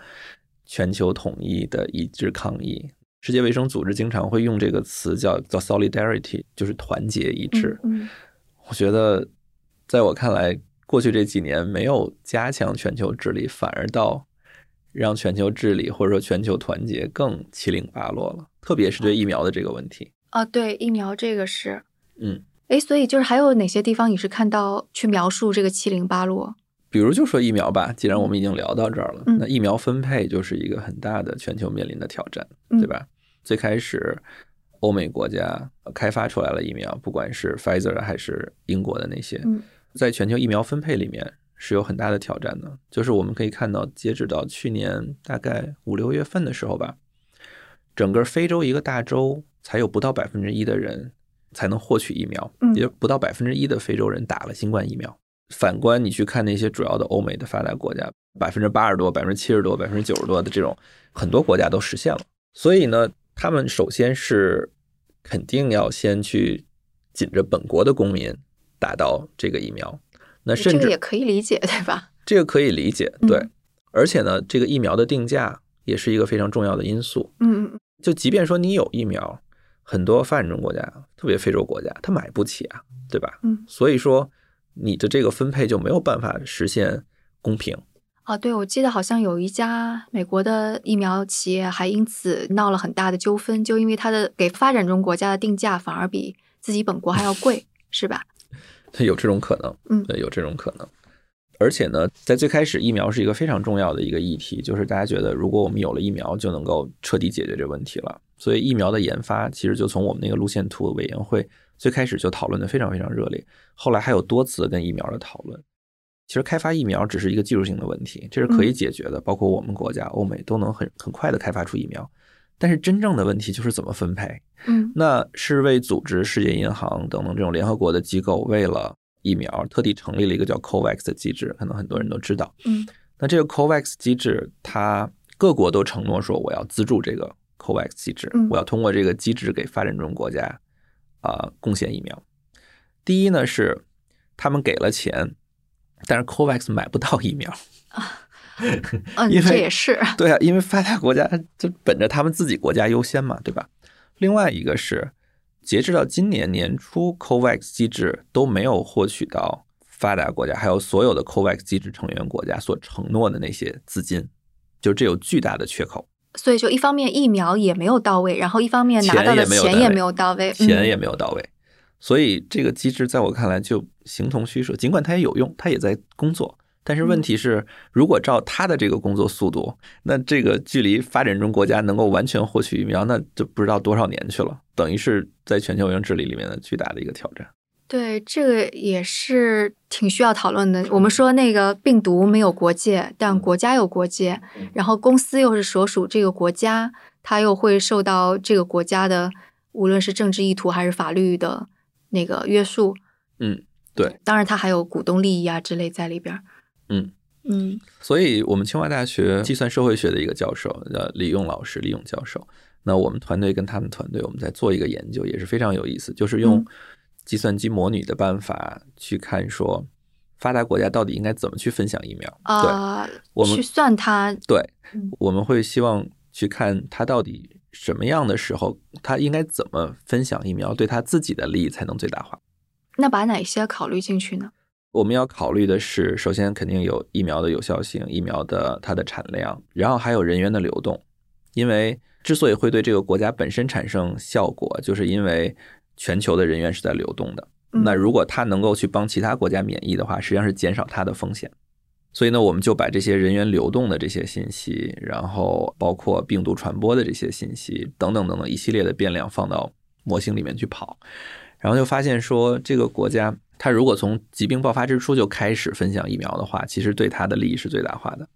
全球统一的一致抗议。世界卫生组织经常会用这个词叫叫 solidarity，就是团结一致。我觉得在我看来，过去这几年没有加强全球治理，反而到让全球治理或者说全球团结更七零八落了，特别是对疫苗的这个问题。啊，对疫苗这个是，嗯，哎，所以就是还有哪些地方你是看到去描述这个七零八落？比如就说疫苗吧，既然我们已经聊到这儿了，嗯那疫苗分配就是一个很大的全球面临的挑战，嗯对吧？最开始欧美国家开发出来了疫苗，不管是 Pfizer 还是英国的那些，嗯在全球疫苗分配里面是有很大的挑战的。就是我们可以看到，截止到去年大概五六月份的时候吧，整个非洲一个大洲才有不到百分之一的人才能获取疫苗，嗯也就不到百分之一的非洲人打了新冠疫苗。反观你去看那些主要的欧美的发达国家，百分之八十多、百分之七十多、百分之九十多的这种，很多国家都实现了。所以呢，他们首先是肯定要先去紧着本国的公民打到这个疫苗。那甚至这个也可以理解，对吧？这个可以理解，嗯对。而且呢，这个疫苗的定价也是一个非常重要的因素。嗯嗯就即便说你有疫苗，很多发展中国家，特别非洲国家，他买不起啊，对吧？嗯。所以说，你的这个分配就没有办法实现公平。啊，对，我记得好像有一家美国的疫苗企业还因此闹了很大的纠纷，就因为它的给发展中国家的定价反而比自己本国还要贵，是吧？有这种可能，嗯对，有这种可能。而且呢，在最开始，疫苗是一个非常重要的一个议题，就是大家觉得，如果我们有了疫苗，就能够彻底解决这个问题了。所以，疫苗的研发其实就从我们那个路线图委员会最开始就讨论的非常非常热烈，后来还有多次跟疫苗的讨论。其实，开发疫苗只是一个技术性的问题，这是可以解决的，包括我们国家、欧美都能很很快的开发出疫苗。但是，真正的问题就是怎么分配。嗯那世卫组织、世界银行等等这种联合国的机构，为了疫苗特地成立了一个叫 COVAX 的机制，可能很多人都知道。嗯那这个 COVAX 机制，它各国都承诺说我要资助这个 COVAX 机制，嗯我要通过这个机制给发展中国家啊、贡献疫苗。第一呢是他们给了钱，但是 COVAX 买不到疫苗。嗯，因为这也是，对啊，因为发达国家就本着他们自己国家优先嘛，对吧？另外一个是，截止到今年年初，COVAX 机制都没有获取到发达国家还有所有的 COVAX 机制成员国家所承诺的那些资金，就这有巨大的缺口，所以就一方面疫苗也没有到位，然后一方面拿到的也没有到位钱也没有到位，钱也嗯没有到位，所以这个机制在我看来就形同虚设。尽管它也有用，它也在工作。但是问题是，如果照他的这个工作速度，那这个距离发展中国家能够完全获取疫苗，那就不知道多少年去了。等于是在全球卫生治理里面的巨大的一个挑战。对，这个也是挺需要讨论的。我们说那个病毒没有国界，但国家有国界，然后公司又是所属这个国家，它又会受到这个国家的无论是政治意图还是法律的那个约束。嗯，对，当然它还有股东利益啊之类在里边儿。嗯嗯所以我们清华大学计算社会学的一个教授叫李勇老师，李勇教授。那我们团队跟他们团队，我们在做一个研究，也是非常有意思，就是用嗯计算机模拟的办法去看说，发达国家到底应该怎么去分享疫苗。对，啊、我们去算它，对嗯，我们会希望去看它到底什么样的时候，他应该怎么分享疫苗，对他自己的利益才能最大化。那把哪些考虑进去呢？我们要考虑的是，首先肯定有疫苗的有效性，疫苗的它的产量，然后还有人员的流动。因为之所以会对这个国家本身产生效果，就是因为全球的人员是在流动的。嗯那如果它能够去帮其他国家免疫的话，实际上是减少它的风险。所以呢，我们就把这些人员流动的这些信息，然后包括病毒传播的这些信息等等等等一系列的变量放到模型里面去跑，然后就发现说，这个国家它如果从疾病爆发之初就开始分享疫苗的话，其实对他的利益是最大化的。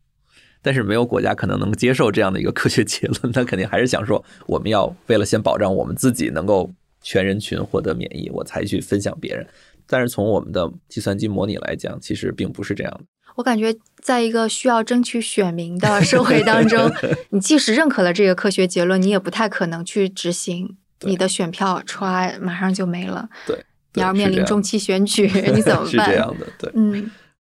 但是没有国家可能能接受这样的一个科学结论，他肯定还是想说，我们要为了先保障我们自己能够全人群获得免疫，我才去分享别人。但是从我们的计算机模拟来讲，其实并不是这样的。我感觉，在一个需要争取选民的社会当中，你即使认可了这个科学结论，你也不太可能去执行。你的选票歘马上就没了，对，你要面临中期选举，你怎么办是办？这样的，对。嗯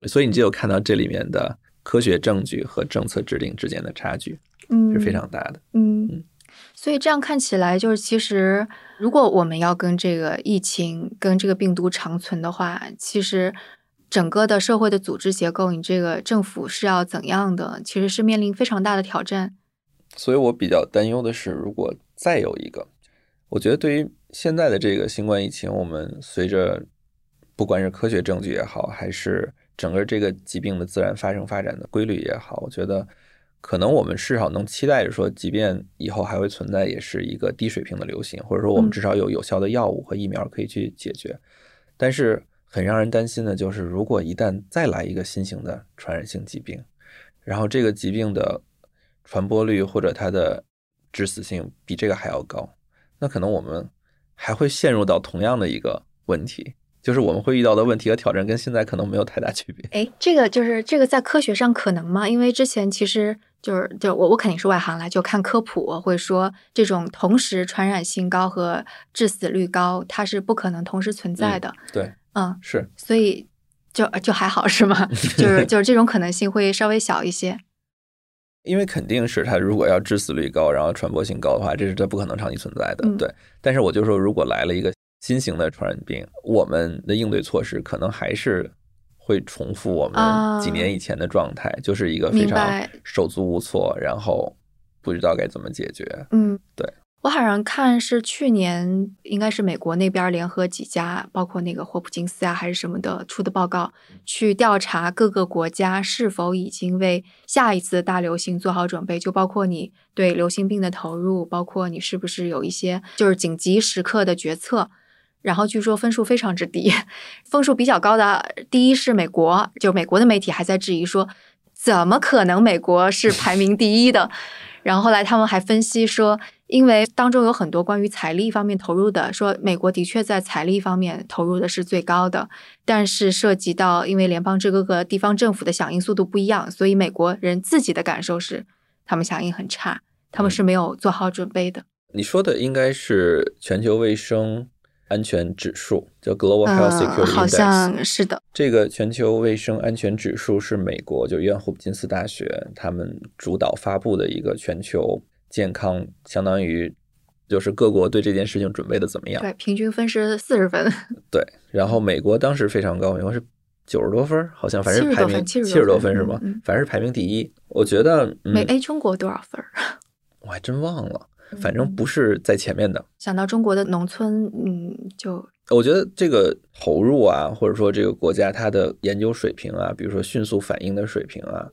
所以你就有看到这里面的科学证据和政策制定之间的差距嗯，是非常大的。嗯嗯，所以这样看起来，就是其实如果我们要跟这个疫情、跟这个病毒长存的话，其实整个的社会的组织结构，你这个政府是要怎样的，其实是面临非常大的挑战。所以我比较担忧的是，如果再有一个，我觉得对于现在的这个新冠疫情，我们随着不管是科学证据也好，还是整个这个疾病的自然发生发展的规律也好，我觉得。可能我们至少能期待着说，即便以后还会存在，也是一个低水平的流行，或者说我们至少有有效的药物和疫苗可以去解决。但是很让人担心的就是，如果一旦再来一个新型的传染性疾病，然后这个疾病的传播率或者它的致死性比这个还要高，那可能我们还会陷入到同样的一个问题。就是我们会遇到的问题和挑战跟现在可能没有太大区别。哎，这个就是这个在科学上可能吗？因为之前其实就是就我我肯定是外行了，就看科普会说这种同时传染性高和致死率高，它是不可能同时存在的。对，嗯，是，所以就就还好是吗？就是就是这种可能性会稍微小一些。因为肯定是它如果要致死率高，然后传播性高的话，这是它不可能长期存在的。对，但是我就说如果来了一个。新型的传染病，我们的应对措施可能还是会重复我们几年以前的状态，就是一个非常手足无措，然后不知道该怎么解决。嗯，对我好像看是去年，应该是美国那边联合几家，包括那个霍普金斯啊还是什么的出的报告，去调查各个国家是否已经为下一次大流行做好准备，就包括你对流行病的投入，包括你是不是有一些就是紧急时刻的决策。然后据说分数非常之低，分数比较高的第一是美国，就美国的媒体还在质疑说，怎么可能美国是排名第一的？然后后来他们还分析说，因为当中有很多关于财力方面投入的，说美国的确在财力方面投入的是最高的，但是涉及到因为联邦制各个地方政府的响应速度不一样，所以美国人自己的感受是他们响应很差，他们是没有做好准备的。你说的应该是全球卫生。安全指数叫 Global Health Security Index，好像是的。这个全球卫生安全指数是美国就约翰霍普金斯大学他们主导发布的一个全球健康，相当于就是各国对这件事情准备的怎么样？对，平均分是四十分。对，然后美国当时非常高，美国是九十多分，好像反正排名七十多分是吗？反正是排名第一。我觉得美 A 中国多少分？我还真忘了。反正不是在前面的。想到中国的农村，嗯，就我觉得这个投入啊，或者说这个国家它的研究水平啊，比如说迅速反应的水平啊，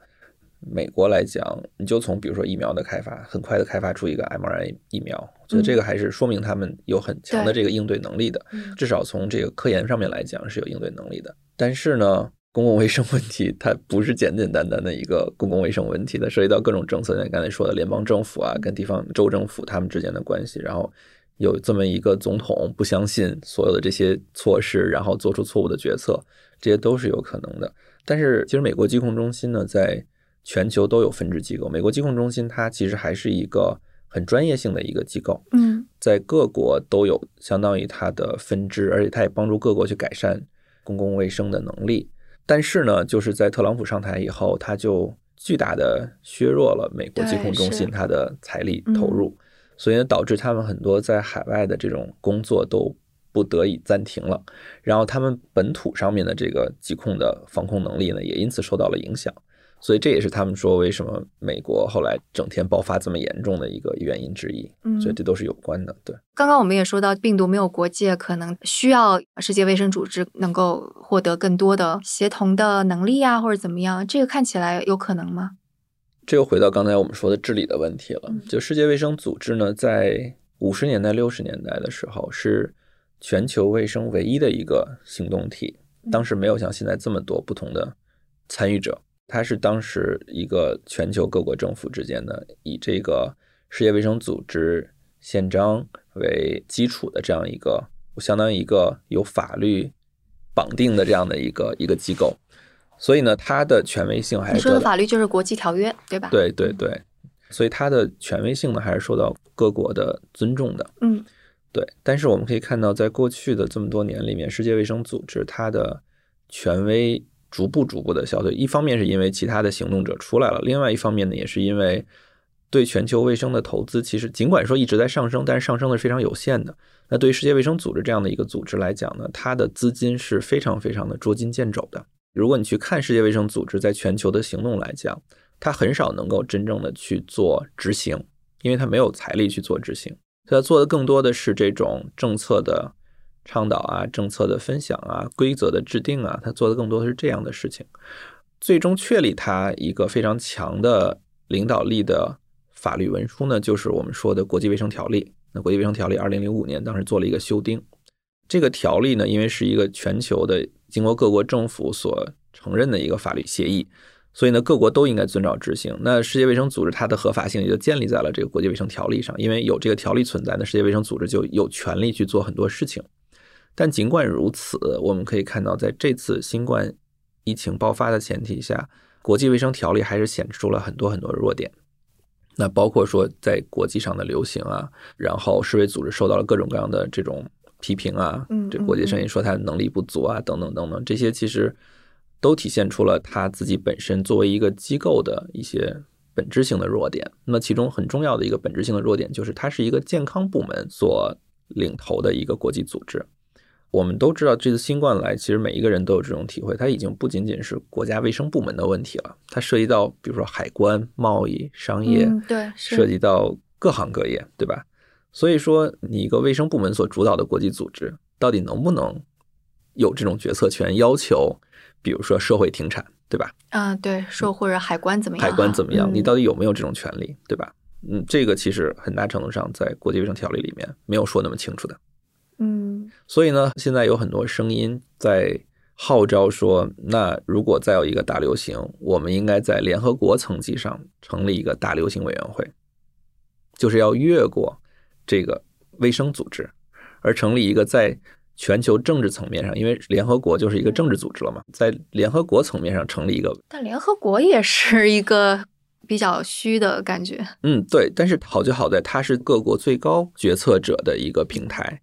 美国来讲，你就从比如说疫苗的开发，很快的开发出一个 mRNA 疫苗，我觉得这个还是说明他们有很强的这个应对能力的，至少从这个科研上面来讲是有应对能力的。但是呢。公共卫生问题，它不是简简单单的一个公共卫生问题，它涉及到各种政策。像刚才说的，联邦政府啊，跟地方州政府他们之间的关系，然后有这么一个总统不相信所有的这些措施，然后做出错误的决策，这些都是有可能的。但是，其实美国疾控中心呢，在全球都有分支机构。美国疾控中心它其实还是一个很专业性的一个机构，嗯，在各国都有相当于它的分支，而且它也帮助各国去改善公共卫生的能力。但是呢，就是在特朗普上台以后，他就巨大的削弱了美国疾控中心它的财力投入，所以呢，导致他们很多在海外的这种工作都不得已暂停了，然后他们本土上面的这个疾控的防控能力呢，也因此受到了影响。所以这也是他们说为什么美国后来整天爆发这么严重的一个原因之一。嗯，所以这都是有关的。对，刚刚我们也说到，病毒没有国界，可能需要世界卫生组织能够获得更多的协同的能力啊，或者怎么样？这个看起来有可能吗？这又回到刚才我们说的治理的问题了。就世界卫生组织呢，在五十年代、六十年代的时候，是全球卫生唯一的一个行动体，当时没有像现在这么多不同的参与者。它是当时一个全球各国政府之间的以这个世界卫生组织宪章为基础的这样一个，相当于一个有法律绑定的这样的一个一个机构，所以呢，它的权威性还是你说的法律就是国际条约，对吧？对对对，所以它的权威性呢还是受到各国的尊重的。嗯，对。但是我们可以看到，在过去的这么多年里面，世界卫生组织它的权威。逐步逐步的消退，一方面是因为其他的行动者出来了，另外一方面呢，也是因为对全球卫生的投资，其实尽管说一直在上升，但是上升的是非常有限的。那对于世界卫生组织这样的一个组织来讲呢，它的资金是非常非常的捉襟见肘的。如果你去看世界卫生组织在全球的行动来讲，它很少能够真正的去做执行，因为它没有财力去做执行。它做的更多的是这种政策的倡导啊、政策的分享啊、规则的制定啊，他做的更多的是这样的事情。最终确立他一个非常强的领导力的法律文书呢，就是我们说的国际卫生条例。那国际卫生条例二零零五年当时做了一个修订，这个条例呢，因为是一个全球的经过各国政府所承认的一个法律协议，所以呢，各国都应该遵照执行。那世界卫生组织它的合法性也就建立在了这个国际卫生条例上，因为有这个条例存在，那世界卫生组织就有权利去做很多事情。但尽管如此，我们可以看到，在这次新冠疫情爆发的前提下，国际卫生条例还是显示出了很多很多弱点。那包括说在国际上的流行啊，然后世卫组织受到了各种各样的这种批评啊，这国际声音说它能力不足啊，等等等等，这些其实都体现出了他自己本身作为一个机构的一些本质性的弱点。那其中很重要的一个本质性的弱点就是，它是一个健康部门所领头的一个国际组织。我们都知道，这次新冠来，其实每一个人都有这种体会。它已经不仅仅是国家卫生部门的问题了，它涉及到比如说海关、贸易、商业，对，涉及到各行各业，对吧？所以说，你一个卫生部门所主导的国际组织，到底能不能有这种决策权？要求，比如说社会停产，对吧？啊，对，说或者海关怎么样？海关怎么样？你到底有没有这种权利，对吧？嗯，这个其实很大程度上在国际卫生条例里面没有说那么清楚的。嗯，所以呢，现在有很多声音在号召说，那如果再有一个大流行，我们应该在联合国层级上成立一个大流行委员会，就是要越过这个卫生组织，而成立一个在全球政治层面上，因为联合国就是一个政治组织了嘛，在联合国层面上成立一个。但联合国也是一个比较虚的感觉。嗯，对，但是好就好在它是各国最高决策者的一个平台。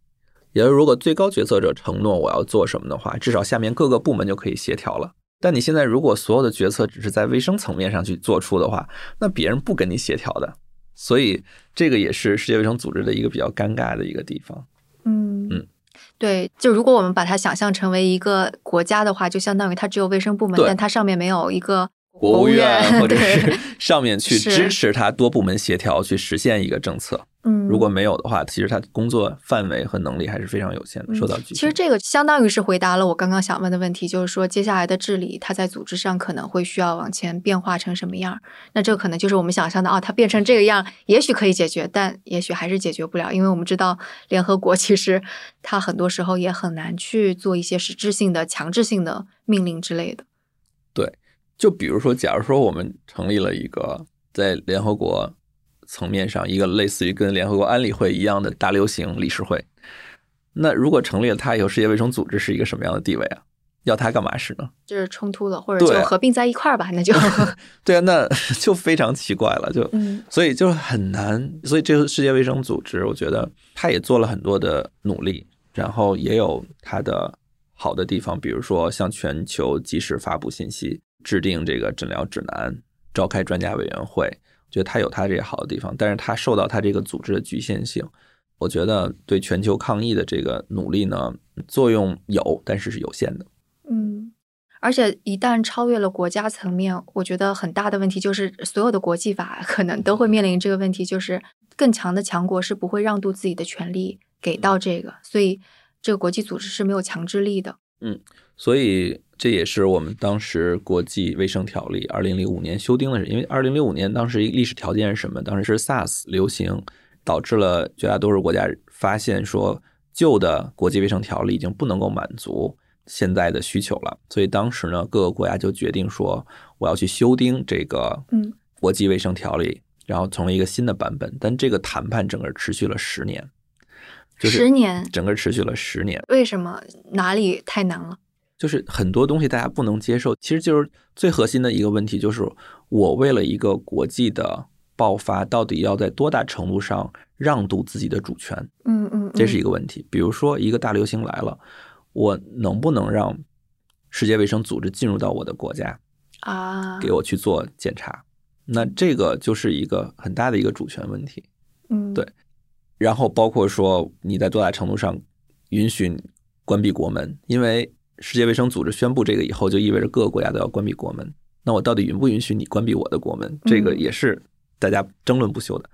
也就是，如果最高决策者承诺我要做什么的话，至少下面各个部门就可以协调了。但你现在如果所有的决策只是在卫生层面上去做出的话，那别人不跟你协调的。所以这个也是世界卫生组织的一个比较尴尬的一个地方。嗯嗯，对，就如果我们把它想象成为一个国家的话，就相当于它只有卫生部门，但它上面没有一个国务院或者是上面去支持它多部门协调去实现一个政策。嗯，如果没有的话，其实他工作范围和能力还是非常有限的，受到局限。其实这个相当于是回答了我刚刚想问的问题，就是说接下来的治理，它在组织上可能会需要往前变化成什么样？那这可能就是我们想象的啊，它变成这个样，也许可以解决，但也许还是解决不了，因为我们知道联合国其实它很多时候也很难去做一些实质性的、强制性的命令之类的。对，就比如说，假如说我们成立了一个在联合国。层面上，一个类似于跟联合国安理会一样的大流行理事会，那如果成立了它以后，世界卫生组织是一个什么样的地位啊？要它干嘛使呢？就是冲突了，或者就合并在一块儿吧？那就 对啊，那 就非常奇怪了，就所以就很难。所以这个世界卫生组织，我觉得它也做了很多的努力，然后也有它的好的地方，比如说向全球及时发布信息，制定这个诊疗指南，召开专家委员会。觉得它有它这些好的地方，但是它受到它这个组织的局限性。我觉得对全球抗疫的这个努力呢，作用有，但是是有限的。嗯，而且一旦超越了国家层面，我觉得很大的问题就是，所有的国际法可能都会面临这个问题，就是更强的强国是不会让渡自己的权利给到这个，所以这个国际组织是没有强制力的。嗯，所以。这也是我们当时国际卫生条例二零零五年修订的，是因为二零零五年当时一个历史条件是什么？当时是 SARS 流行，导致了绝大多数国家发现说旧的国际卫生条例已经不能够满足现在的需求了，所以当时呢各个国家就决定说我要去修订这个嗯国际卫生条例，然后成为一个新的版本。但这个谈判整个持续了十年，十年整个持续了十年，为什么哪里太难了？就是很多东西大家不能接受，其实就是最核心的一个问题，就是我为了一个国际的爆发，到底要在多大程度上让渡自己的主权？嗯嗯，这是一个问题。比如说一个大流行来了，我能不能让世界卫生组织进入到我的国家啊，给我去做检查？那这个就是一个很大的一个主权问题。嗯，对然后包括说你在多大程度上允许关闭国门，因为世界卫生组织宣布这个以后，就意味着各个国家都要关闭国门。那我到底允不允许你关闭我的国门？这个也是大家争论不休的。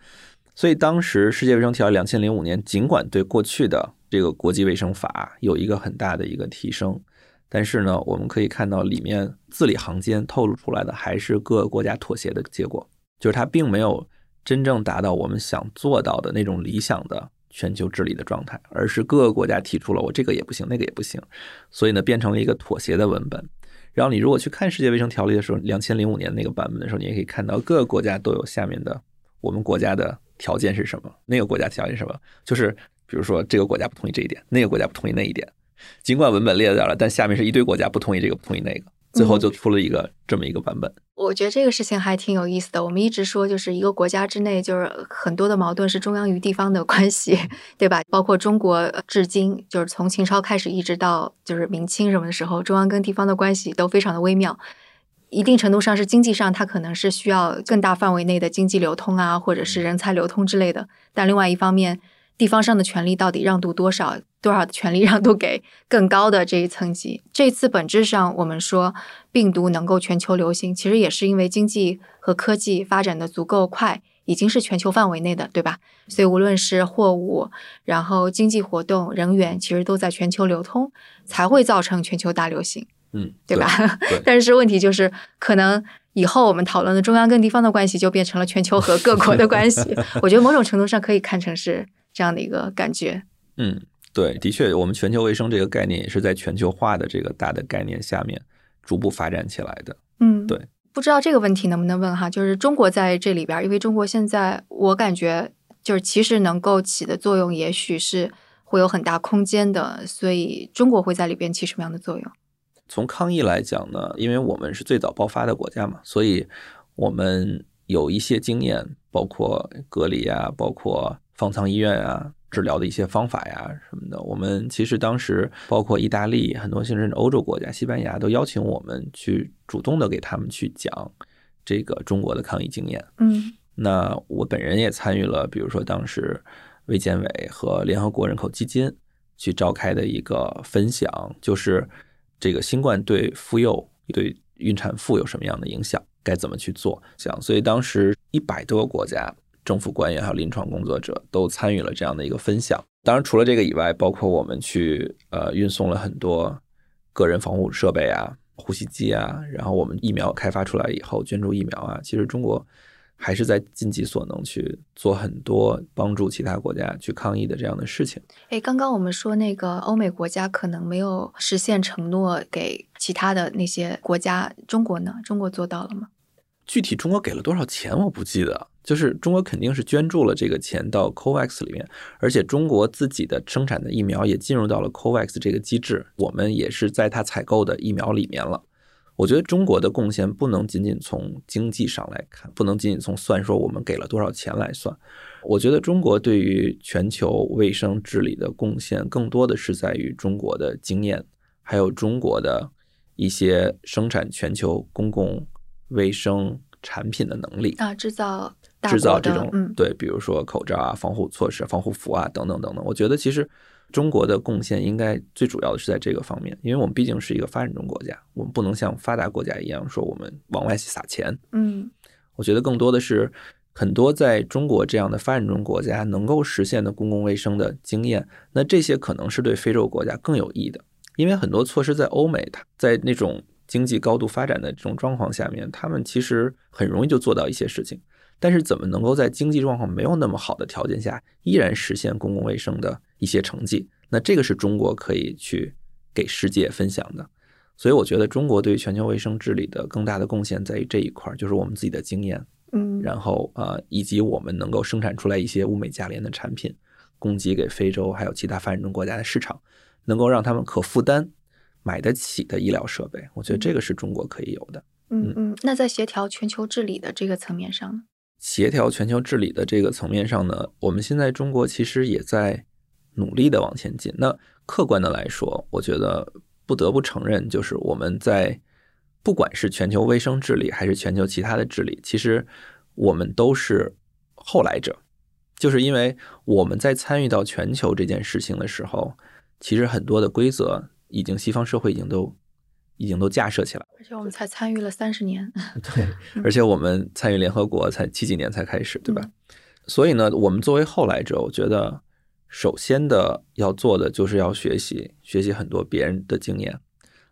所以当时世界卫生条约两千零五年，尽管对过去的这个国际卫生法有一个很大的一个提升，但是呢，我们可以看到里面字里行间透露出来的还是各个国家妥协的结果，就是它并没有真正达到我们想做到的那种理想的全球治理的状态，而是各个国家提出了我这个也不行，那个也不行，所以呢，变成了一个妥协的文本。然后你如果去看世界卫生条例的时候，两千零五年那个版本的时候，你也可以看到各个国家都有下面的我们国家的条件是什么，那个国家条件是什么，就是比如说这个国家不同意这一点，那个国家不同意那一点。尽管文本列在了，但下面是一堆国家不同意这个，不同意那个，最后就出了一个这么一个版本。我觉得这个事情还挺有意思的。我们一直说，就是一个国家之内，就是很多的矛盾是中央与地方的关系，对吧？包括中国呃至今，就是从秦朝开始一直到就是明清什么的时候，中央跟地方的关系都非常的微妙。一定程度上是经济上，它可能是需要更大范围内的经济流通啊，或者是人才流通之类的。但另外一方面，地方上的权力到底让渡多少，多少的权利让渡给更高的这一层级？这次本质上，我们说病毒能够全球流行，其实也是因为经济和科技发展的足够快，已经是全球范围内的，对吧？所以无论是货物，然后经济活动、人员，其实都在全球流通，才会造成全球大流行。嗯，对吧？对 但是问题就是，可能以后我们讨论的中央跟地方的关系，就变成了全球和各国的关系。我觉得某种程度上可以看成是这样的一个感觉。嗯，对，的确，我们全球卫生这个概念也是在全球化的这个大的概念下面逐步发展起来的。嗯，对。不知道这个问题能不能问哈？就是中国在这里边，因为中国现在我感觉就是其实能够起的作用，也许是会有很大空间的，所以中国会在里边起什么样的作用？从抗疫来讲呢，因为我们是最早爆发的国家嘛，所以我们有一些经验，包括隔离啊，包括方舱医院啊，治疗的一些方法呀什么的。我们其实当时包括意大利很多甚至欧洲国家，西班牙都邀请我们去主动的给他们去讲这个中国的抗疫经验。嗯那我本人也参与了，比如说当时卫健委和联合国人口基金去召开的一个分享，就是这个新冠对妇幼、对孕产妇有什么样的影响，该怎么去做。讲，所以当时一百多个国家政府官员还有临床工作者都参与了这样的一个分享。当然，除了这个以外，包括我们去呃运送了很多个人防护设备啊、呼吸机啊，然后我们疫苗开发出来以后捐助疫苗啊，其实中国还是在尽己所能去做很多帮助其他国家去抗疫的这样的事情。诶，刚刚我们说那个欧美国家可能没有实现承诺给其他的那些国家，中国呢？中国做到了吗？具体中国给了多少钱我不记得，就是中国肯定是捐助了这个钱到 COVAX 里面，而且中国自己的生产的疫苗也进入到了 COVAX 这个机制，我们也是在它采购的疫苗里面了。我觉得中国的贡献不能仅仅从经济上来看，不能仅仅从算说我们给了多少钱来算。我觉得中国对于全球卫生治理的贡献，更多的是在于中国的经验，还有中国的一些生产全球公共卫生产品的能力。啊，制造制造这种嗯对，比如说口罩啊、防护措施、防护服啊等等等等。我觉得其实中国的贡献应该最主要的是在这个方面，因为我们毕竟是一个发展中国家，我们不能像发达国家一样说我们往外撒钱。嗯我觉得更多的是很多在中国这样的发展中国家能够实现的公共卫生的经验，那这些可能是对非洲国家更有益的，因为很多措施在欧美，它在那种经济高度发展的这种状况下面，他们其实很容易就做到一些事情。但是怎么能够在经济状况没有那么好的条件下，依然实现公共卫生的一些成绩？那这个是中国可以去给世界分享的。所以我觉得中国对于全球卫生治理的更大的贡献在于这一块儿，就是我们自己的经验，嗯，然后呃，以及我们能够生产出来一些物美价廉的产品，供给给非洲还有其他发展中国家的市场，能够让他们可负担、买得起的医疗设备。我觉得这个是中国可以有的。嗯嗯，那在协调全球治理的这个层面上呢？协调全球治理的这个层面上呢，我们现在中国其实也在努力的往前进。那客观的来说，我觉得不得不承认，就是我们在不管是全球卫生治理还是全球其他的治理，其实我们都是后来者，就是因为我们在参与到全球这件事情的时候，其实很多的规则已经西方社会已经都已经都架设起来，而且我们才参与了三十年，对，而且我们参与联合国才七几年才开始，对吧？所以呢，我们作为后来者，我觉得首先的要做的就是要学习，学习很多别人的经验。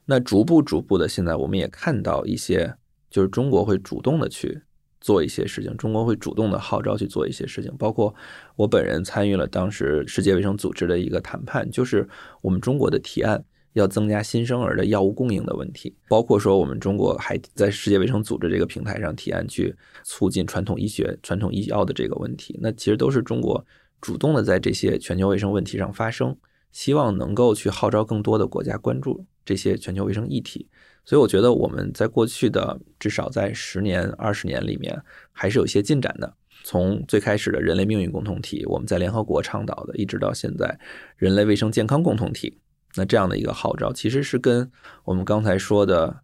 那逐步逐步的，现在我们也看到一些，就是中国会主动的去做一些事情，中国会主动的号召去做一些事情，包括我本人参与了当时世界卫生组织的一个谈判，就是我们中国的提案要增加新生儿的药物供应的问题，包括说我们中国还在世界卫生组织这个平台上提案去促进传统医学、传统医药的这个问题，那其实都是中国主动的在这些全球卫生问题上发声，希望能够去号召更多的国家关注。这些全球卫生议题，所以我觉得我们在过去的至少在十年、二十年里面，还是有一些进展的。从最开始的人类命运共同体，我们在联合国倡导的，一直到现在人类卫生健康共同体，那这样的一个号召，其实是跟我们刚才说的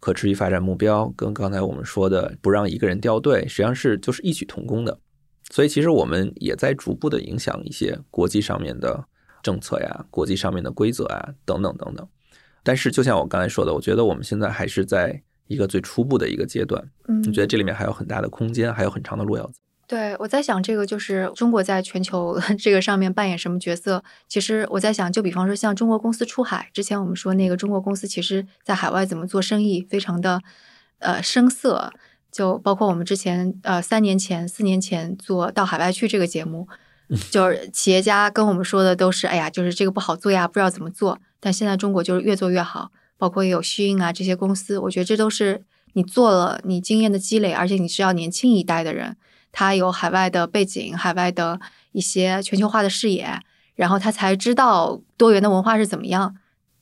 可持续发展目标，跟刚才我们说的不让一个人掉队，实际上是就是异曲同工的。所以其实我们也在逐步的影响一些国际上面的政策呀、国际上面的规则啊等等等等。但是，就像我刚才说的，我觉得我们现在还是在一个最初步的一个阶段。嗯，我觉得这里面还有很大的空间，还有很长的路要走。对，我在想这个就是中国在全球 这个上面扮演什么角色？其实我在想，就比方说像中国公司出海，之前我们说那个中国公司其实在海外怎么做生意，非常的呃生涩。就包括我们之前呃三年前、四年前做到海外去这个节目，就是企业家跟我们说的都是，哎呀，就是这个不好做呀，不知道怎么做。但现在中国就是越做越好，包括也有虚印啊这些公司，我觉得这都是你做了你经验的积累，而且你是要年轻一代的人，他有海外的背景，海外的一些全球化的视野，然后他才知道多元的文化是怎么样，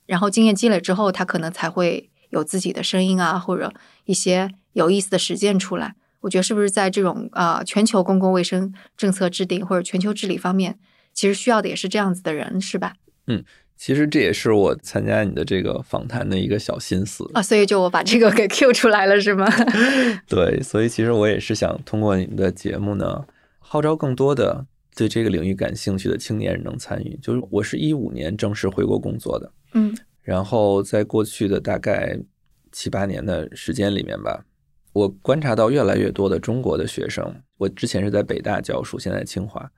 然后经验积累之后，他可能才会有自己的声音啊，或者一些有意思的实践出来。我觉得是不是在这种啊全球公共卫生政策制定或者全球治理方面，其实需要的也是这样子的人，是吧？嗯。其实这也是我参加你的这个访谈的一个小心思啊，所以就我把这个给 Q 出来了，是吗？对，所以其实我也是想通过你们的节目呢，号召更多的对这个领域感兴趣的青年人能参与。就是我是一五年正式回国工作的，嗯，然后在过去的大概七八年的时间里面吧，我观察到越来越多的中国的学生，我之前是在北大教书，现在清华，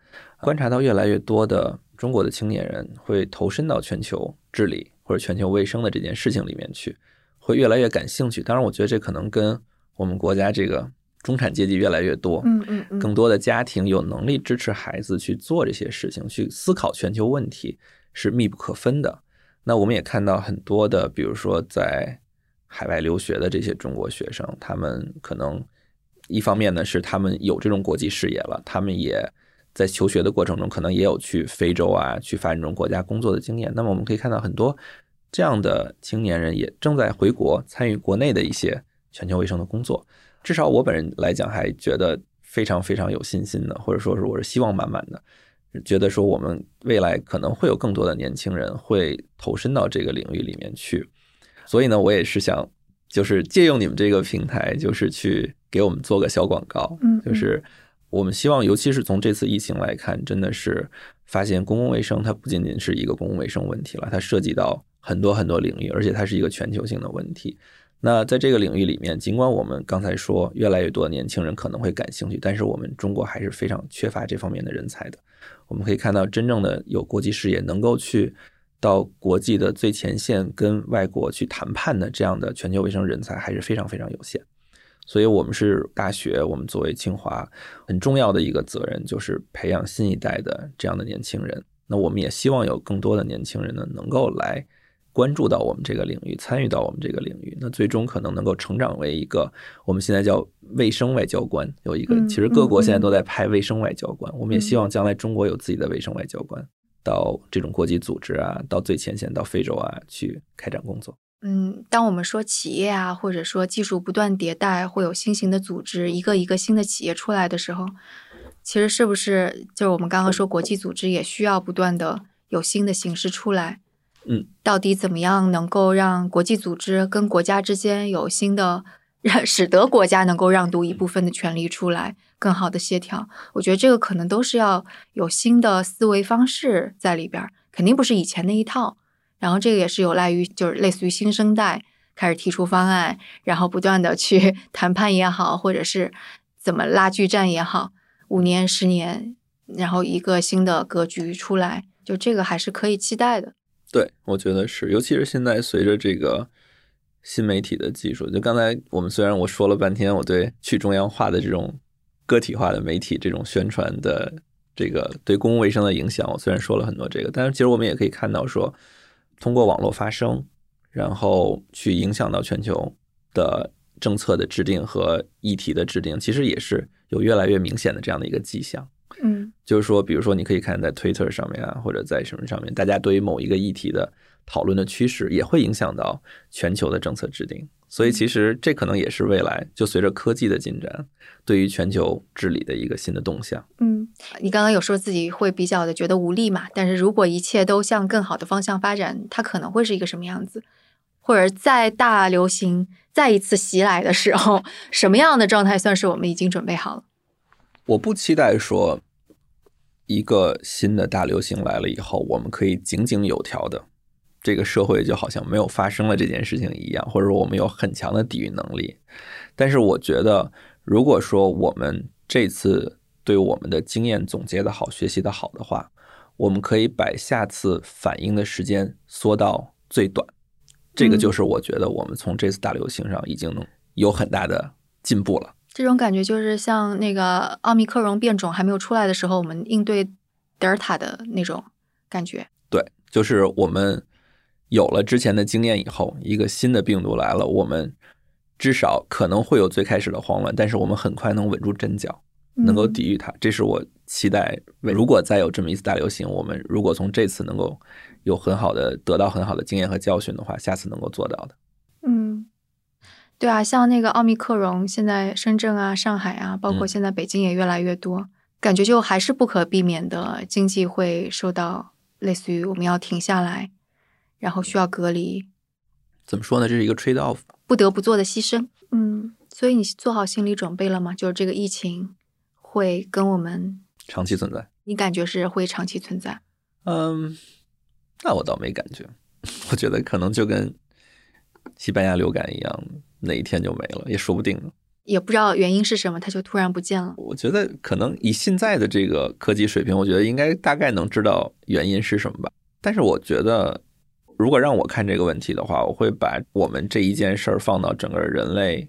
观察到越来越多的。中国的青年人会投身到全球治理或者全球卫生的这件事情里面去，会越来越感兴趣。当然，我觉得这可能跟我们国家这个中产阶级越来越多，嗯嗯嗯，更多的家庭有能力支持孩子去做这些事情，去思考全球问题是密不可分的。那我们也看到很多的，比如说在海外留学的这些中国学生，他们可能一方面呢是他们有这种国际视野了，他们也。在求学的过程中，可能也有去非洲啊、去发展中国家工作的经验。那么我们可以看到，很多这样的青年人也正在回国参与国内的一些全球卫生的工作。至少我本人来讲，还觉得非常非常有信心的，或者说是我是希望满满的，觉得说我们未来可能会有更多的年轻人会投身到这个领域里面去。所以呢，我也是想，就是借用你们这个平台，就是去给我们做个小广告，嗯，就是。我们希望，尤其是从这次疫情来看，真的是发现公共卫生它不仅仅是一个公共卫生问题了，它涉及到很多很多领域，而且它是一个全球性的问题。那在这个领域里面，尽管我们刚才说越来越多的年轻人可能会感兴趣，但是我们中国还是非常缺乏这方面的人才的。我们可以看到，真正的有国际视野、能够去到国际的最前线跟外国去谈判的这样的全球卫生人才还是非常非常有限。所以，我们是大学，我们作为清华很重要的一个责任，就是培养新一代的这样的年轻人。那我们也希望有更多的年轻人呢，能够来关注到我们这个领域，参与到我们这个领域。那最终可能能够成长为一个我们现在叫卫生外交官，有一个其实各国现在都在派卫生外交官。我们也希望将来中国有自己的卫生外交官，到这种国际组织啊，到最前线，到非洲啊去开展工作。嗯，当我们说企业啊，或者说技术不断迭代，会有新型的组织，一个一个新的企业出来的时候，其实是不是就是我们刚刚说国际组织也需要不断的有新的形式出来？嗯，到底怎么样能够让国际组织跟国家之间有新的，让 使得国家能够让渡一部分的权利出来，更好的协调？我觉得这个可能都是要有新的思维方式在里边儿，肯定不是以前那一套。然后这个也是有赖于就是类似于新生代开始提出方案，然后不断的去 谈判也好，或者是怎么拉锯战也好，五年十年，然后一个新的格局出来，就这个还是可以期待的。对，我觉得是，尤其是现在随着这个新媒体的技术，就刚才我们虽然我说了半天，我对去中央化的这种个体化的媒体这种宣传的这个对公共卫生的影响，我虽然说了很多这个，但是其实我们也可以看到说，通过网络发声，然后去影响到全球的政策的制定和议题的制定，其实也是有越来越明显的这样的一个迹象。嗯就是说，比如说，你可以看在 Twitter 上面啊，或者在什么上面，大家对于某一个议题的讨论的趋势，也会影响到全球的政策制定。所以，其实这可能也是未来就随着科技的进展，对于全球治理的一个新的动向。嗯，你刚刚有说自己会比较的觉得无力嘛？但是如果一切都向更好的方向发展，它可能会是一个什么样子？或者在大流行再一次袭来的时候，什么样的状态算是我们已经准备好了？我不期待说一个新的大流行来了以后，我们可以井井有条的，这个社会就好像没有发生了这件事情一样，或者说我们有很强的抵御能力。但是我觉得，如果说我们这次对我们的经验总结的好、学习的好的话，我们可以把下次反应的时间缩到最短。这个就是我觉得我们从这次大流行上已经能有很大的进步了。这种感觉就是像那个奥密克戎变种还没有出来的时候，我们应对德尔塔的那种感觉。对，就是我们有了之前的经验以后，一个新的病毒来了，我们至少可能会有最开始的慌乱，但是我们很快能稳住阵脚，能够抵御它。这是我期待，如果再有这么一次大流行，我们如果从这次能够有很好的得到很好的经验和教训的话，下次能够做到的。嗯，对啊，像那个奥密克戎，现在深圳啊、上海啊，包括嗯现在北京也越来越多，感觉就还是不可避免的，经济会受到类似于我们要停下来，然后需要隔离，怎么说呢？这是一个 trade off。不得不做的牺牲。嗯，所以你做好心理准备了吗？就是这个疫情会跟我们，长期存在。你感觉是会长期存在？嗯，那我倒没感觉，我觉得可能就跟西班牙流感一样，哪一天就没了，也说不定呢。也不知道原因是什么，它就突然不见了。我觉得可能以现在的这个科技水平，我觉得应该大概能知道原因是什么吧。但是我觉得，如果让我看这个问题的话，我会把我们这一件事儿放到整个人类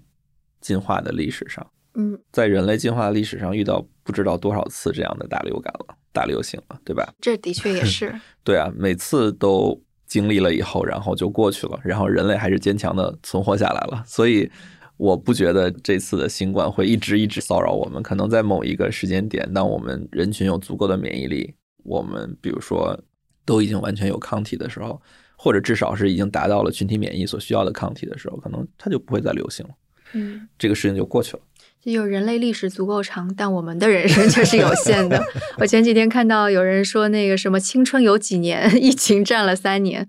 进化的历史上，嗯，在人类进化的历史上遇到不知道多少次这样的大流感了、大流行了，对吧？这的确也是。对啊，每次都经历了以后，然后就过去了，然后人类还是坚强的存活下来了。所以我不觉得这次的新冠会一直一直骚扰我们。可能在某一个时间点，当我们人群有足够的免疫力，我们比如说都已经完全有抗体的时候，或者至少是已经达到了群体免疫所需要的抗体的时候，可能它就不会再流行了。嗯。这个事情就过去了。就有人类历史足够长，但我们的人生却是有限的。我前几天看到有人说，那个什么青春有几年，疫情占了三年。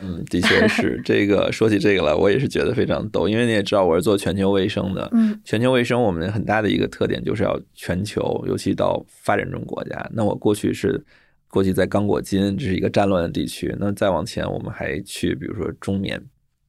嗯，的确是 这个。说起这个来，我也是觉得非常逗，因为你也知道我是做全球卫生的。嗯全球卫生我们很大的一个特点就是要全球，尤其到发展中国家。那我过去是过去在刚果金，这是一个战乱的地区。那再往前，我们还去比如说中缅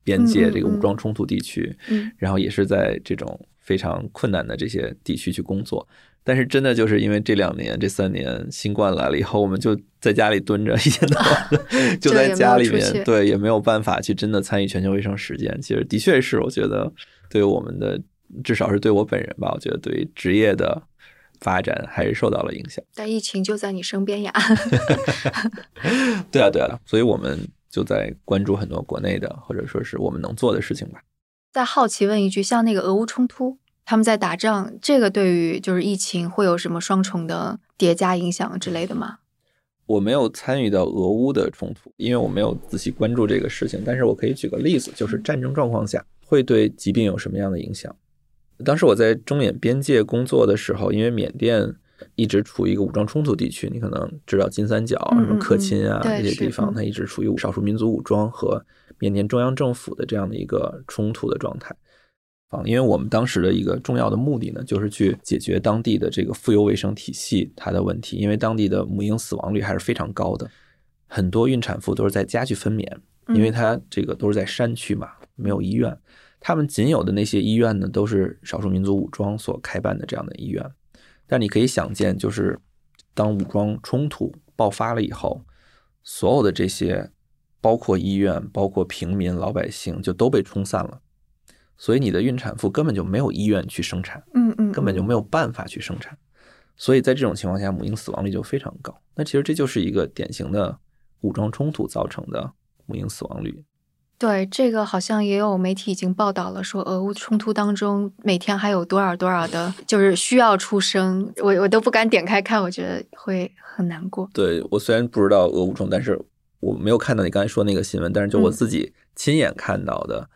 边界这个武装冲突地区，嗯然后也是在这种非常困难的这些地区去工作。但是真的就是因为这两年、这三年新冠来了以后，我们就在家里蹲着，一天到晚的就在家里面，对，也没有办法去真的参与全球卫生实践。其实的确是，我觉得对我们的，至少是对我本人吧，我觉得对于职业的发展还是受到了影响。但疫情就在你身边呀。对啊，对啊，所以我们就在关注很多国内的，或者说是我们能做的事情吧。再好奇问一句，像那个俄乌冲突，他们在打仗，这个对于就是疫情会有什么双重的叠加影响之类的吗？我没有参与到俄乌的冲突，因为我没有仔细关注这个事情。但是我可以举个例子，就是战争状况下会对疾病有什么样的影响？当时我在中缅边界工作的时候，因为缅甸一直处于一个武装冲突地区，你可能知道金三角、什么克钦啊这些地方，它一直处于少数民族武装和缅甸中央政府的这样的一个冲突的状态。啊，因为我们当时的一个重要的目的呢，就是去解决当地的这个妇幼卫生体系它的问题，因为当地的母婴死亡率还是非常高的，很多孕产妇都是在家去分娩，因为它这个都是在山区嘛，没有医院。他们仅有的那些医院呢，都是少数民族武装所开办的这样的医院。但你可以想见，就是当武装冲突爆发了以后，所有的这些，包括医院、包括平民老百姓，就都被冲散了。所以你的孕产妇根本就没有医院去生产，嗯嗯，根本就没有办法去生产。所以在这种情况下，母婴死亡率就非常高。那其实这就是一个典型的武装冲突造成的母婴死亡率。对这个好像也有媒体已经报道了，说俄乌冲突当中每天还有多少多少的，就是需要出生，我我都不敢点开看，我觉得会很难过。对我虽然不知道俄乌冲，但是我没有看到你刚才说那个新闻，但是就我自己亲眼看到的，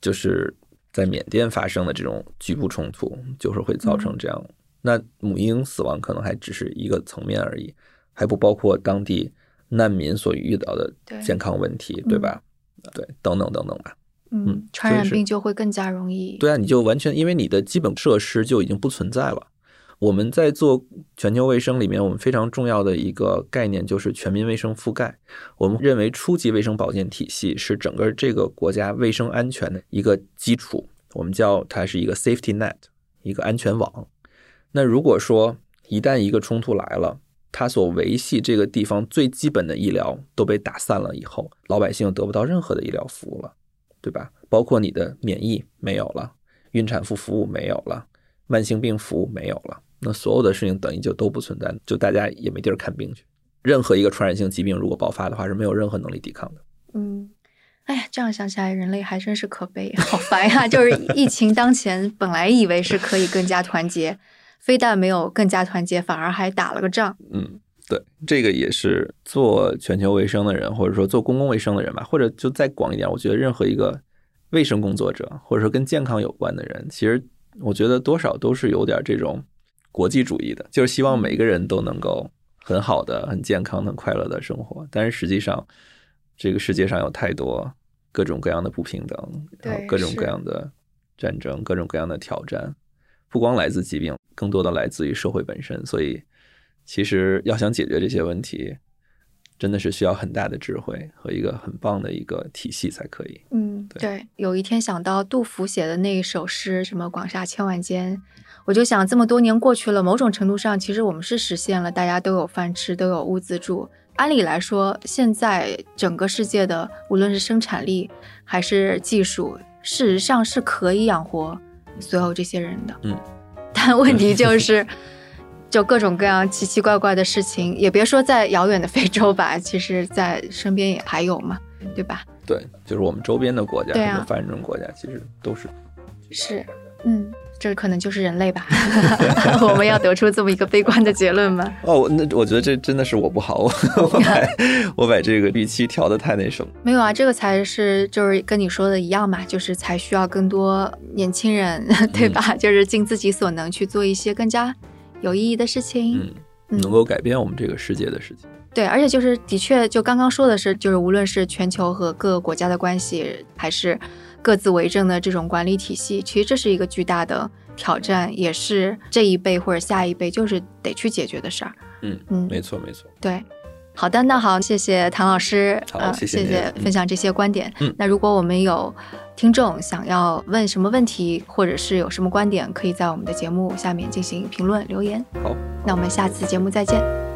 就是在缅甸发生的这种局部冲突，就是会造成这样。那母婴死亡可能还只是一个层面而已，还不包括当地难民所遇到的健康问题，对吧？对，等等等等吧。嗯，传染病就会更加容易。对啊，你就完全因为你的基本设施就已经不存在了。我们在做全球卫生里面，我们非常重要的一个概念就是全民卫生覆盖。我们认为初级卫生保健体系是整个这个国家卫生安全的一个基础，我们叫它是一个 safety net，一个安全网。那如果说一旦一个冲突来了，它所维系这个地方最基本的医疗都被打散了以后，老百姓得不到任何的医疗服务了，对吧？包括你的免疫没有了，孕产妇服务没有了，慢性病服务没有了，那所有的事情等于就都不存在，就大家也没地儿看病去。任何一个传染性疾病如果爆发的话，是没有任何能力抵抗的。嗯，哎呀，这样想起来，人类还真是可悲，好烦呀！就是疫情当前，本来以为是可以更加团结。非但没有更加团结，反而还打了个仗。嗯，对，这个也是做全球卫生的人，或者说做公共卫生的人吧，或者就再广一点，我觉得任何一个卫生工作者，或者说跟健康有关的人，其实我觉得多少都是有点这种国际主义的，就是希望每个人都能够很好的、很健康、很快乐的生活。但是实际上，这个世界上有太多各种各样的不平等，然后各种各样的战争，各种各样的挑战。不光来自疾病，更多的来自于社会本身。所以，其实要想解决这些问题，真的是需要很大的智慧和一个很棒的一个体系才可以。嗯，对。有一天想到杜甫写的那一首诗，什么“广厦千万间”，我就想，这么多年过去了，某种程度上，其实我们是实现了大家都有饭吃，都有屋子住。按理来说，现在整个世界的无论是生产力还是技术，事实上是可以养活。所有这些人的，嗯，但问题就是，就各种各样奇奇怪怪的事情，也别说在遥远的非洲吧，其实在身边也还有嘛，对吧？对，就是我们周边的国家，对啊发展中国家其实都是，是，嗯。这可能就是人类吧？我们要得出这么一个悲观的结论吗？哦，那我觉得这真的是我不好，我把 我把这个预期调的太那什么？没有啊，这个才是就是跟你说的一样嘛，就是才需要更多年轻人，对吧？就是尽自己所能去做一些更加有意义的事情，嗯，能够改变我们这个世界的事情。对，而且就是的确，就刚刚说的是，就是无论是全球和各个国家的关系，还是。各自为政的这种管理体系，其实这是一个巨大的挑战，也是这一辈或者下一辈就是得去解决的事儿。嗯嗯，没错没错。对，好的，那好，谢谢唐老师，好，谢谢分享这些观点。嗯，那如果我们有听众想要问什么问题，或者是有什么观点，可以在我们的节目下面进行评论留言。好，那我们下次节目再见。